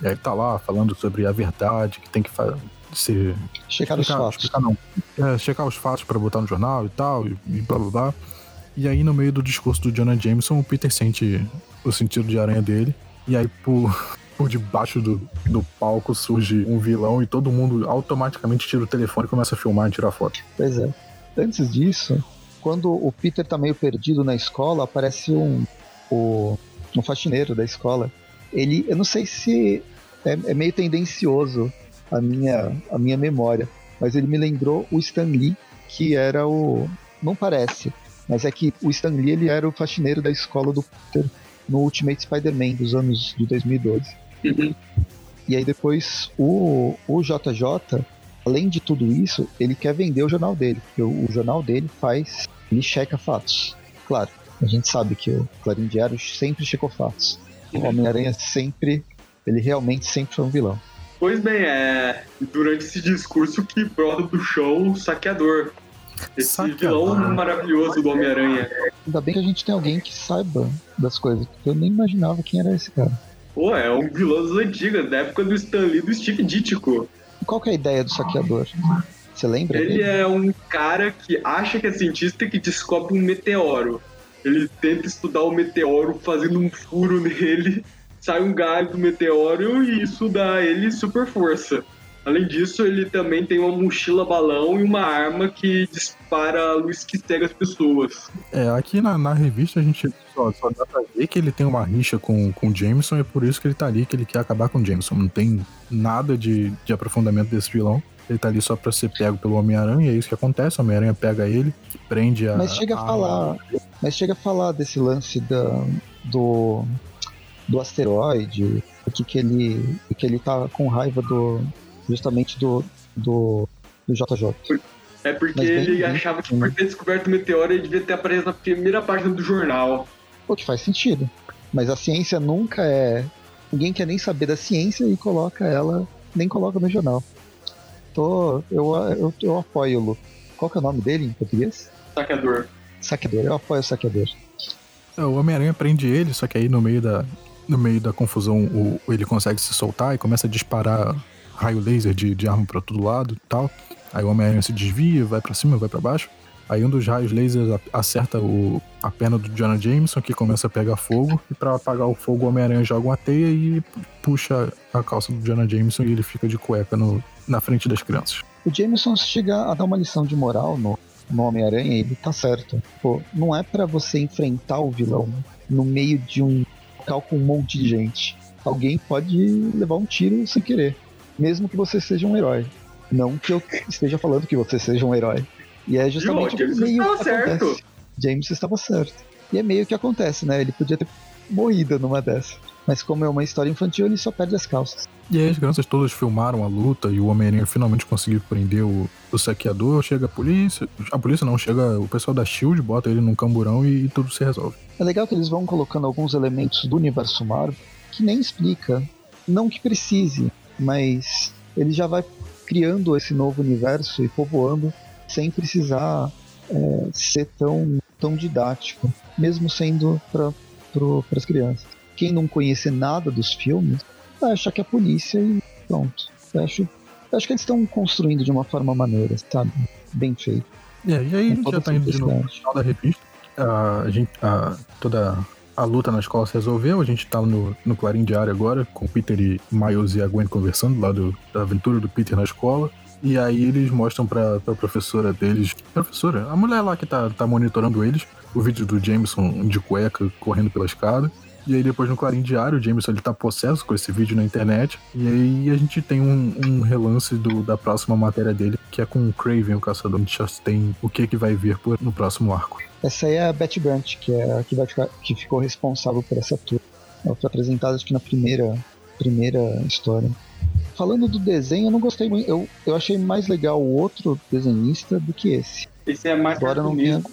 Speaker 3: E aí tá lá falando sobre a verdade, que tem que ser...
Speaker 2: Checar os fatos.
Speaker 3: Checar, não. É, checar os fatos para botar no jornal e tal, e, e blá blá blá. E aí no meio do discurso do Jonah Jameson o Peter sente o sentido de aranha dele. E aí, por, por debaixo do, do palco surge um vilão e todo mundo automaticamente tira o telefone e começa a filmar e tirar foto.
Speaker 2: Pois é. Antes disso, quando o Peter tá meio perdido na escola, aparece um, o, um faxineiro da escola. Ele, eu não sei se é, é meio tendencioso a minha, a minha memória, mas ele me lembrou o Stan Lee, que era o. Não parece, mas é que o Stan Lee ele era o faxineiro da escola do Peter no Ultimate Spider-Man dos anos de 2012.
Speaker 4: Uhum.
Speaker 2: E aí depois o, o JJ, além de tudo isso, ele quer vender o jornal dele, porque o, o jornal dele faz. ele checa fatos. Claro, a gente sabe que o Clarim Diário sempre checou fatos. O Homem-Aranha sempre. Ele realmente sempre foi um vilão.
Speaker 4: Pois bem, é durante esse discurso que brota do show o saqueador. Esse
Speaker 3: Saqueador.
Speaker 4: vilão maravilhoso do Homem-Aranha.
Speaker 2: Ainda bem que a gente tem alguém que saiba das coisas, porque eu nem imaginava quem era esse cara.
Speaker 4: Pô, é um vilão das antigas, da época do Stan Lee e do Steve Ditko.
Speaker 2: Qual que é a ideia do saqueador? Você lembra?
Speaker 4: Ele
Speaker 2: dele?
Speaker 4: é um cara que acha que é cientista que descobre um meteoro. Ele tenta estudar o meteoro fazendo um furo nele, sai um galho do meteoro e isso dá a ele super força. Além disso, ele também tem uma mochila balão e uma arma que dispara a luz que cega as pessoas.
Speaker 3: É, aqui na, na revista a gente só, só dá pra ver que ele tem uma rixa com, com o Jameson e é por isso que ele tá ali, que ele quer acabar com o Jameson. Não tem nada de, de aprofundamento desse vilão. Ele tá ali só pra ser pego pelo Homem-Aranha, e é isso que acontece. O Homem-Aranha pega ele, prende a.
Speaker 2: Mas chega a falar. Mas chega a falar desse lance da, do, do asteroide, o que, que ele. o que ele tá com raiva do. Justamente do. do, do JJ.
Speaker 4: É porque
Speaker 2: bem
Speaker 4: ele
Speaker 2: visto,
Speaker 4: achava que por ter descoberto o meteoro ele devia ter aparecido na primeira página do jornal.
Speaker 2: O que faz sentido. Mas a ciência nunca é. Ninguém quer nem saber da ciência e coloca ela. nem coloca no jornal. Tô. Eu, eu, eu apoio o Lu. Qual que é o nome dele em português?
Speaker 4: Saqueador.
Speaker 2: Saqueador. Eu apoio o saqueador.
Speaker 3: É, o Homem-Aranha prende ele, só que aí no meio da, no meio da confusão o, ele consegue se soltar e começa a disparar raio laser de, de arma pra todo lado e tal. Aí o Homem-Aranha se desvia, vai pra cima, vai pra baixo. Aí um dos raios lasers acerta o, a perna do Jonah Jameson, que começa a pegar fogo. E pra apagar o fogo, o Homem-Aranha joga uma teia e puxa a calça do Jonah Jameson e ele fica de cueca no, na frente das crianças.
Speaker 2: O Jameson chega a dar uma lição de moral no, no Homem-Aranha ele tá certo. Pô, não é pra você enfrentar o vilão no meio de um local com um monte de gente. Alguém pode levar um tiro sem querer, mesmo que você seja um herói. Não que eu esteja falando que você seja um herói. E é justamente
Speaker 4: James
Speaker 2: meio
Speaker 4: estava
Speaker 2: que
Speaker 4: certo.
Speaker 2: acontece. James estava certo. E é meio que acontece, né? Ele podia ter morrido numa dessa. Mas como é uma história infantil, ele só perde as calças.
Speaker 3: E aí as crianças todas filmaram a luta e o Homem-Aranha finalmente conseguiu prender o, o saqueador. Chega a polícia. A polícia não, chega o pessoal da Shield, bota ele num camburão e, tudo se resolve.
Speaker 2: É legal que eles vão colocando alguns elementos do universo Marvel que nem explica. Não que precise, mas ele já vai criando esse novo universo e povoando sem precisar é, ser tão, tão didático, mesmo sendo para as crianças. Quem não conhecer nada dos filmes vai achar que é a polícia e pronto. Eu acho, eu acho que eles estão construindo de uma forma maneira, sabe? Bem feito.
Speaker 3: É, e aí a
Speaker 2: Com
Speaker 3: gente já tá indo de novo no final da revista. A, gente, a, toda a luta na escola se resolveu. A gente tá no, no Clarim Diário agora, com o Peter e Miles e a Gwen conversando lá do, da aventura do Peter na escola. E aí eles mostram pra, pra professora deles. Professora, a mulher lá que tá, tá monitorando eles, o vídeo do Jameson de cueca correndo pela escada. E aí depois no Clarim Diário, o Jameson ele tá possesso com esse vídeo na internet. E aí a gente tem um, um relance do, da próxima matéria dele, que é com o Craven, o caçador. A gente já tem o que, que vai vir por, no próximo arco.
Speaker 2: Essa aí é a Betty Brant, que é a que, vai ficar, que ficou responsável por essa tour. Ela foi apresentada acho que na primeira, primeira história. Falando do desenho, eu não gostei muito. Eu, eu achei mais legal o outro desenhista do que esse.
Speaker 4: Esse é mais
Speaker 2: Agora não
Speaker 4: mesmo.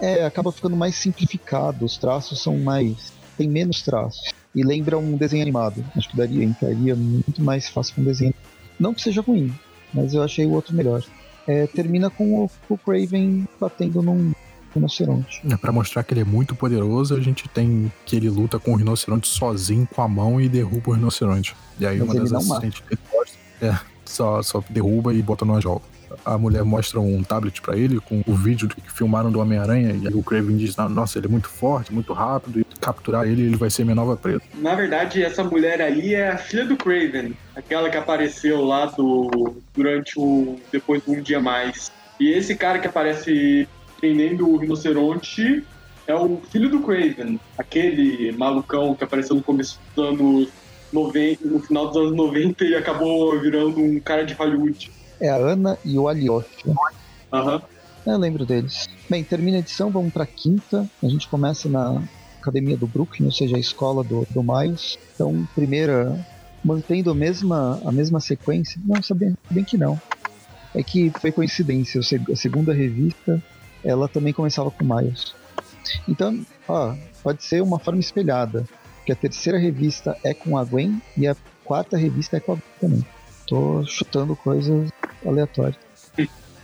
Speaker 2: É, acaba ficando mais simplificado, os traços são mais. Tem menos traços. E lembra um desenho animado. Acho que daria, entraria muito mais fácil com um desenho. Não que seja ruim, mas eu achei o outro melhor. É, termina com o, o Craven batendo num rinoceronte.
Speaker 3: É, Pra mostrar que ele é muito poderoso, a gente tem que ele luta com o rinoceronte sozinho, com a mão e derruba o rinoceronte. E aí
Speaker 2: Mas
Speaker 3: uma das assistentes dele é, só, só derruba e bota numa jaula. A mulher mostra um tablet pra ele com o vídeo que filmaram do Homem-Aranha e o Craven diz: "Ah, Nossa, ele é muito forte, muito rápido, e capturar ele, ele vai ser minha nova presa.
Speaker 4: Na verdade, essa mulher ali é a filha do Craven, aquela que apareceu lá do durante o depois um dia mais. E esse cara que aparece prendendo o rinoceronte é o filho do Craven, aquele malucão que apareceu no começo dos anos 90, no final dos anos 90 e acabou virando um cara de Hollywood.
Speaker 2: É a Ana e o Alioth.
Speaker 4: Aham.
Speaker 2: Eu lembro deles. Bem, termina a edição, vamos pra quinta. A gente começa na academia do Brooklyn, ou seja, a escola do, do Miles. Então, primeira, mantendo a mesma, a mesma sequência. Não, sabia bem que não. É que foi coincidência. A segunda revista, ela também começava com Miles. Então, ó, pode ser uma forma espelhada. Que a terceira revista é com a Gwen e a quarta revista é com a Gwen também. Tô chutando coisas aleatórias.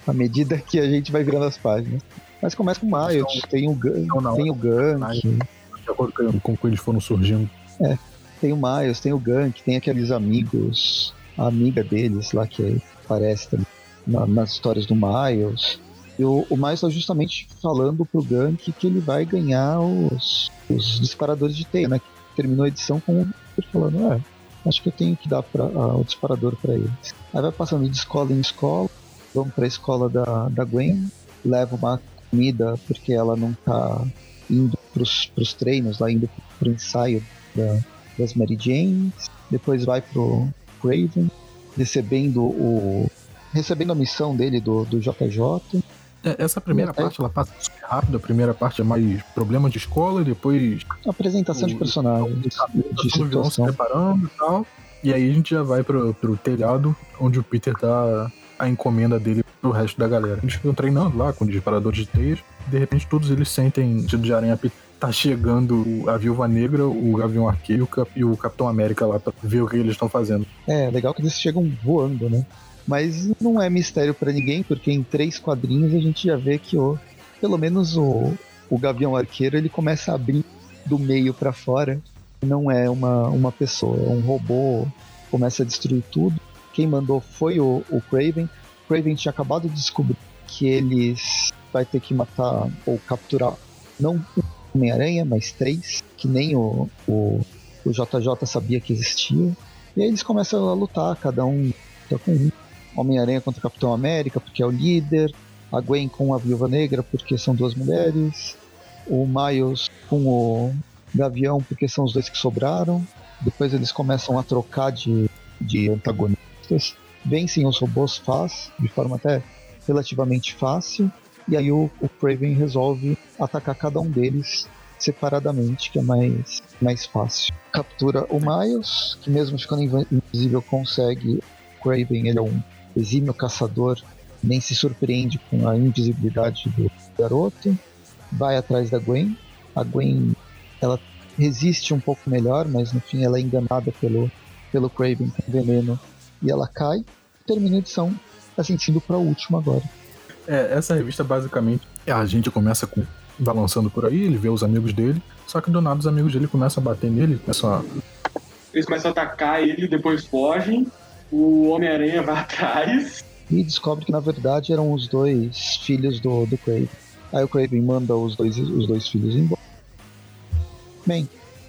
Speaker 2: À medida que a gente vai virando as páginas. Mas começa com Miles, então, tem o Gun, não, tem o Gank.
Speaker 3: De acordo com como eles foram surgindo.
Speaker 2: É, tem o Miles, tem o Gank, tem aqueles amigos, a amiga deles lá que aparece também na, nas histórias do Miles. E o, o Miles está justamente falando pro Gank que ele vai ganhar os, os disparadores de teia, né? Terminou a edição com o falando, é, acho que eu tenho que dar pra, uh, o disparador para eles. Aí vai passando de escola em escola, vamos para a escola da, da Gwen, leva uma comida porque ela não tá indo pros, pros treinos, lá indo pro ensaio da, das Mary Janes, depois vai pro Craven, recebendo o recebendo a missão dele do, do JJ.
Speaker 3: É, essa primeira é, parte ela passa super rápido, a primeira parte é mais problema de escola, e depois.
Speaker 2: Apresentação o, de personagens.
Speaker 3: de situação. se preparando e tal. E aí a gente já vai pro, pro telhado, onde o Peter dá a encomenda dele pro resto da galera. Eles ficam treinando lá com disparadores de teias, de repente todos eles sentem de aranha tá chegando a Viúva Negra, o Gavião Arqueiro e o Capitão América lá pra ver o que eles estão fazendo.
Speaker 2: É, legal que eles chegam voando, né? Mas não é mistério para ninguém, porque em três quadrinhos a gente já vê que o, pelo menos o, o Gavião Arqueiro ele começa a abrir do meio para fora. Não é uma, uma pessoa, é um robô, começa a destruir tudo. Quem mandou foi o, o Craven. O Craven tinha acabado de descobrir que eles vai ter que matar ou capturar não um Homem-Aranha, mas três, que nem o, o, o JJ sabia que existia. E aí eles começam a lutar, cada um tá com um. Homem-Aranha contra o Capitão América, porque é o líder, a Gwen com a Viúva Negra, porque são duas mulheres, o Miles com o Gavião, porque são os dois que sobraram. Depois eles começam a trocar de, de antagonistas. Vencem os robôs faz, de forma até relativamente fácil. E aí o, o Craven resolve atacar cada um deles separadamente, que é mais, mais fácil. Captura o Miles, que mesmo ficando invisível consegue. Craven ele é um exímio caçador nem se surpreende com a invisibilidade do garoto, vai atrás da Gwen. A Gwen ela resiste um pouco melhor, mas no fim ela é enganada pelo, pelo Craven com veneno e ela cai. Termina a edição, tá sentindo para o último agora.
Speaker 3: É, essa revista basicamente a gente começa com balançando por aí, ele vê os amigos dele, só que do nada os amigos dele começam a bater nele, começam a.
Speaker 4: Eles começam a atacar ele, depois fogem o Homem-Aranha vai atrás.
Speaker 2: E descobre que na verdade eram os dois filhos do, do Craven. Aí o Craven manda os dois, os dois filhos embora. Bem,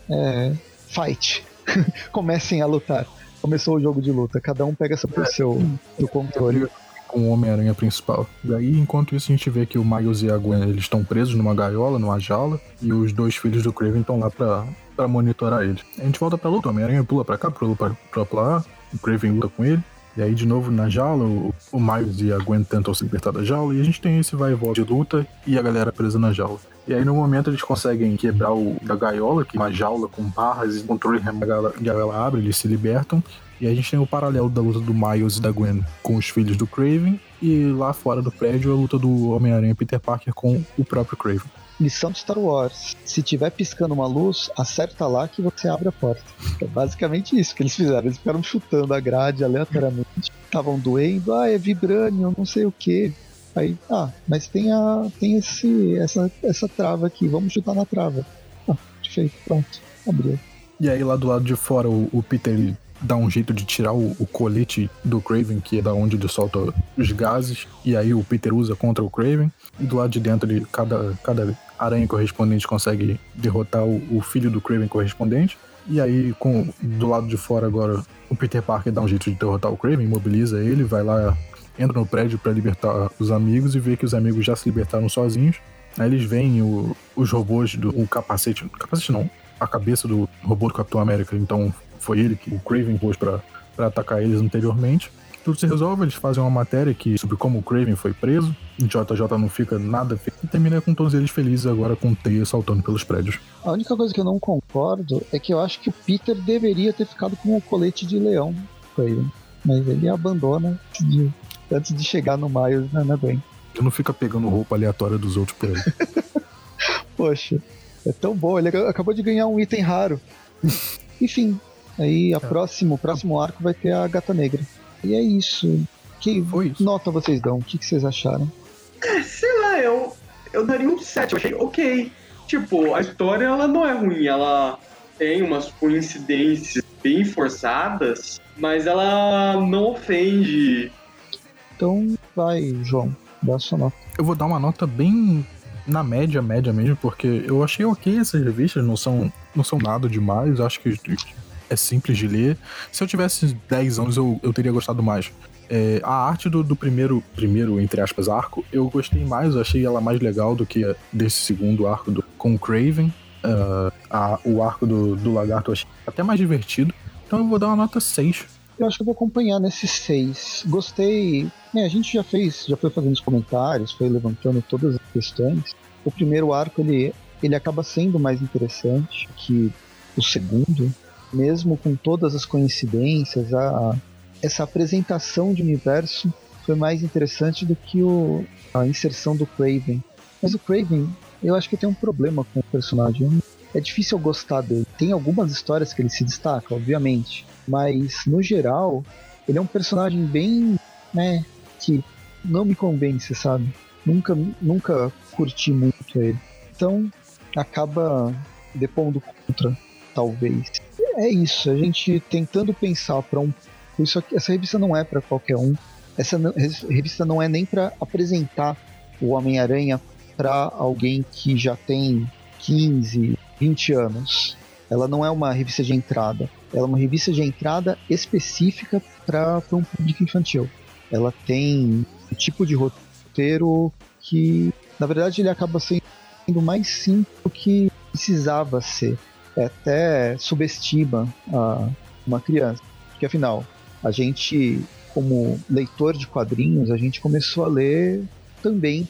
Speaker 2: é, fight. Comecem a lutar. Começou o jogo de luta. Cada um pega seu, seu, seu controle.
Speaker 3: Com o Homem-Aranha principal. Daí, enquanto isso, a gente vê que o Miles e a Gwen eles estão presos numa gaiola, numa jaula, e os dois filhos do Craven estão lá pra, pra monitorar eles. A gente volta pra luta, o Homem-Aranha pula pra cá, pula pra, pra lá, o Craven luta com ele. E aí, de novo, na jaula, o, Miles e a Gwen tentam se libertar da jaula. E a gente tem esse vai e volta de luta e a galera presa na jaula. E aí, no momento, eles conseguem quebrar o da gaiola, que é uma jaula com barras e controle remoto, e ela abre, eles se libertam. E a gente tem o paralelo da luta do Miles e da Gwen com os filhos do Craven. E lá fora do prédio, a luta do Homem-Aranha Peter Parker com o próprio Craven
Speaker 2: missão de Star Wars. Se tiver piscando uma luz, acerta lá que você abre a porta. É basicamente isso que eles fizeram. Eles ficaram chutando a grade aleatoriamente. Estavam doendo, ah, é vibrânio, não sei o que. Aí, ah, mas tem, a, tem esse, essa, essa trava aqui, vamos chutar na trava. Ah, perfeito, pronto, abriu.
Speaker 3: E aí lá do lado de fora o, o Peter dá um jeito de tirar o, o, colete do Craven, que é da onde ele solta os gases, e aí o Peter usa contra o Craven. E do lado de dentro, ele, cada, cada aranha correspondente consegue derrotar o, o filho do Craven correspondente. E aí, com, do lado de fora agora, o Peter Parker dá um jeito de derrotar o Craven, imobiliza ele, vai lá, entra no prédio para libertar os amigos e vê que os amigos já se libertaram sozinhos. Aí eles veem o, os robôs do o capacete, capacete não, a cabeça do robô do Capitão América, então foi ele que o Craven pôs para atacar eles anteriormente. Tudo se resolve, eles fazem uma matéria que, sobre como o Craven foi preso, o JJ não fica nada feliz, e termina com todos eles felizes agora com o Teia saltando pelos prédios.
Speaker 2: A única coisa que eu não concordo é que eu acho que o Peter deveria ter ficado com o colete de leão Craven, mas ele abandona de, antes de chegar no Miles, né, né bem.
Speaker 3: Ele não fica pegando roupa aleatória dos outros por aí.
Speaker 2: Poxa, é tão bom, ele acabou de ganhar um item raro. Enfim, aí a é. próximo, o próximo arco vai ter a Gata Negra. E é isso. Que Foi isso. nota vocês dão? O que, que vocês acharam?
Speaker 4: É, sei lá, eu, eu daria um 7. Eu achei ok. Tipo, a história ela não é ruim, ela tem umas coincidências bem forçadas, mas ela não ofende.
Speaker 2: Então vai, João, dá a sua nota.
Speaker 3: Eu vou dar uma nota bem na média, média mesmo, porque eu achei ok essas revistas, não são, não são nada demais, acho que é simples de ler. Se eu tivesse 10 anos, eu, eu teria gostado mais. É, a arte do, do, primeiro, primeiro, entre aspas, arco, eu gostei mais, eu achei ela mais legal do que desse segundo arco do, com o Craven. Uh, a, o arco do, do lagarto eu achei até mais divertido. Então eu vou dar uma nota 6.
Speaker 2: Eu acho que eu vou acompanhar nesse 6. Gostei. É, a gente já fez, já foi fazendo os comentários, foi levantando todas as questões. O primeiro arco ele, ele acaba sendo mais interessante que o segundo mesmo com todas as coincidências, a, essa apresentação de universo foi mais interessante do que o, a inserção do Craven. Mas o Craven, eu acho que tem um problema com o personagem. É difícil eu gostar dele. Tem algumas histórias que ele se destaca, obviamente, mas no geral, ele é um personagem bem, né, que não me convence, sabe? Nunca, nunca curti muito ele. Então, acaba depondo contra, talvez é isso, a gente tentando pensar para um. Isso aqui, essa revista não é para qualquer um. Essa revista não é nem para apresentar o Homem-Aranha para alguém que já tem 15, 20 anos. Ela não é uma revista de entrada. Ela é uma revista de entrada específica para um público infantil. Ela tem um tipo de roteiro que, na verdade, ele acaba sendo mais simples do que precisava ser até subestima a, uma criança. Porque afinal, a gente, como leitor de quadrinhos, a gente começou a ler também,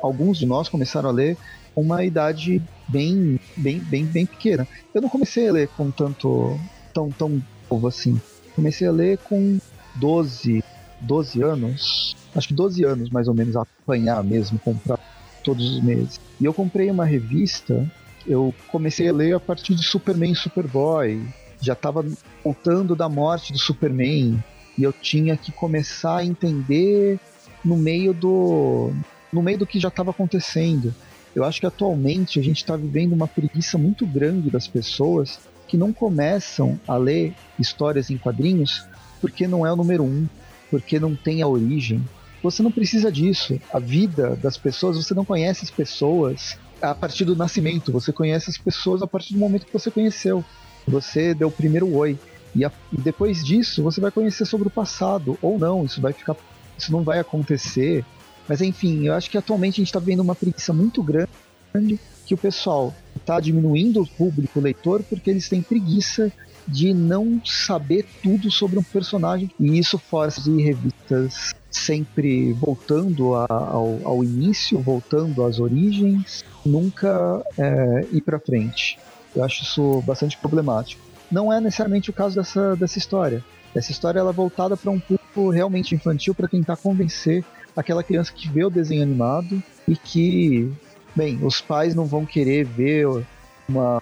Speaker 2: alguns de nós começaram a ler com uma idade bem, bem, bem, bem pequena. Eu não comecei a ler com tanto, tão, tão novo assim. Comecei a ler com 12, 12 anos, acho que 12 anos mais ou menos, a apanhar mesmo, comprar todos os meses. E eu comprei uma revista eu comecei a ler a partir de Superman e Superboy. Já estava voltando da morte do Superman. E eu tinha que começar a entender no meio do. no meio do que já estava acontecendo. Eu acho que atualmente a gente está vivendo uma preguiça muito grande das pessoas que não começam a ler histórias em quadrinhos porque não é o número um, porque não tem a origem. Você não precisa disso. A vida das pessoas, você não conhece as pessoas, a partir do nascimento, você conhece as pessoas a partir do momento que você conheceu. Você deu o primeiro oi. E, a, e depois disso, você vai conhecer sobre o passado, ou não, isso vai ficar. Isso não vai acontecer. Mas enfim, eu acho que atualmente a gente está vendo uma preguiça muito grande que o pessoal está diminuindo o público leitor porque eles têm preguiça de não saber tudo sobre um personagem. E isso força as revistas sempre voltando a, ao, ao, início, voltando às origens, nunca é, ir para frente. Eu acho isso bastante problemático. Não é necessariamente o caso dessa, dessa história. Essa história ela é voltada para um público realmente infantil para tentar convencer aquela criança que vê o desenho animado e que, bem, os pais não vão querer ver uma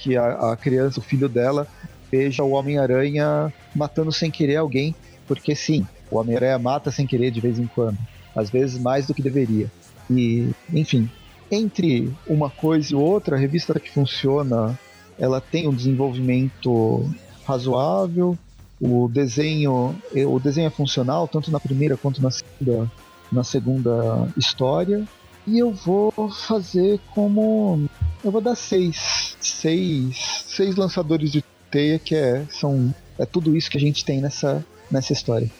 Speaker 2: que a, a criança, o filho dela, veja o Homem-Aranha matando sem querer alguém, porque sim, o Homem-Aranha mata sem querer de vez em quando, às vezes mais do que deveria. E, enfim, entre uma coisa e outra, a revista que funciona, ela tem um desenvolvimento razoável, o desenho, o desenho é funcional tanto na primeira quanto na segunda, na segunda história. E eu vou fazer como eu vou dar seis, seis, seis lançadores de teia que é são é tudo isso que a gente tem nessa nessa história.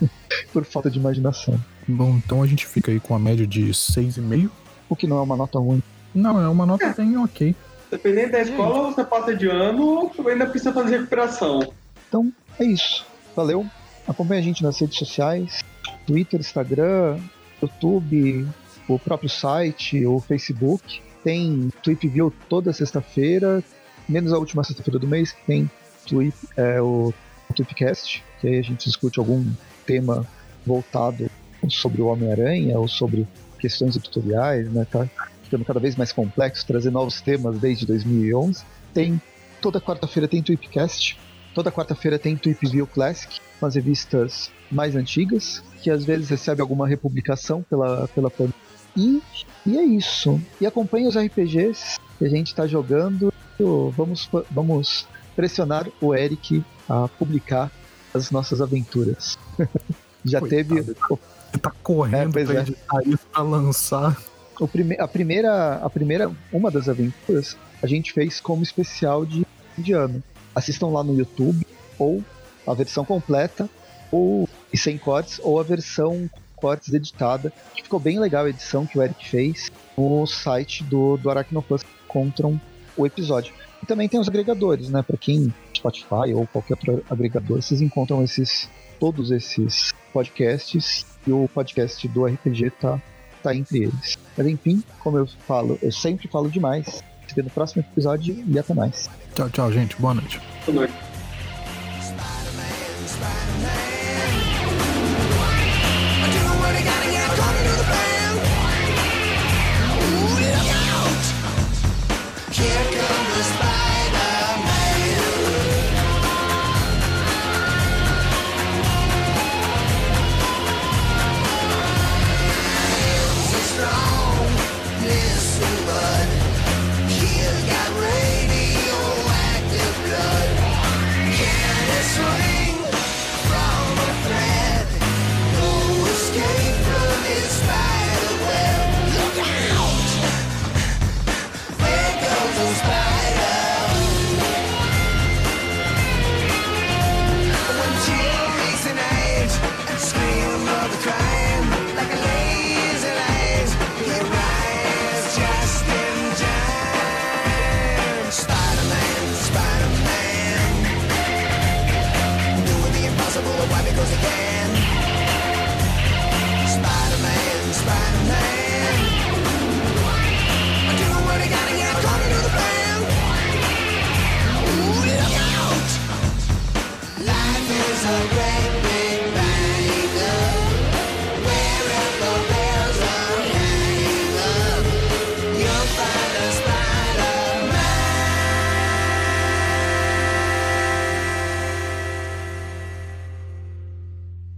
Speaker 2: Por falta de imaginação.
Speaker 3: Bom, então a gente fica aí com a média de 6,5.
Speaker 2: O que não é uma nota ruim.
Speaker 3: Não, é uma nota bem ok.
Speaker 4: Dependendo da escola, você passa de ano ou ainda precisa fazer recuperação.
Speaker 2: Então, é isso. Valeu. acompanhe a gente nas redes sociais, Twitter, Instagram, YouTube, o próprio site, o Facebook. Tem Tweep View toda sexta-feira, menos a última sexta-feira do mês, que tem Tweep, é, o, Tweepcast, que aí a gente discute algum tema voltado sobre o Homem-Aranha ou sobre questões tutoriais, né? Tá ficando cada vez mais complexo, trazer novos temas desde 2011. Tem toda quarta-feira tem Tweepcast, toda quarta-feira tem Tweep View Classic, com as revistas mais antigas, que às vezes recebe alguma republicação pela pela e, e é isso. E acompanhe os RPGs que a gente está jogando. Vamos, vamos pressionar o Eric a publicar as nossas aventuras. Já Coitado. teve.
Speaker 3: Você tá correndo é, pra é. editar isso pra lançar.
Speaker 2: O prime a primeira, a primeira, uma das aventuras, a gente fez como especial de, de ano. Assistam lá no YouTube, ou a versão completa, ou e sem cortes, ou a versão cortes editada, que ficou bem legal a edição que o Eric fez no site do, do Aracnoplus encontram o episódio. E também tem os agregadores, né? Para quem Spotify ou qualquer outro agregador, vocês encontram esses todos esses podcasts e o podcast do RPG tá, tá entre eles. Mas enfim, como eu falo, eu sempre falo demais. Se vê no próximo episódio e até mais.
Speaker 3: Tchau, tchau, gente. Boa noite.
Speaker 4: Boa noite.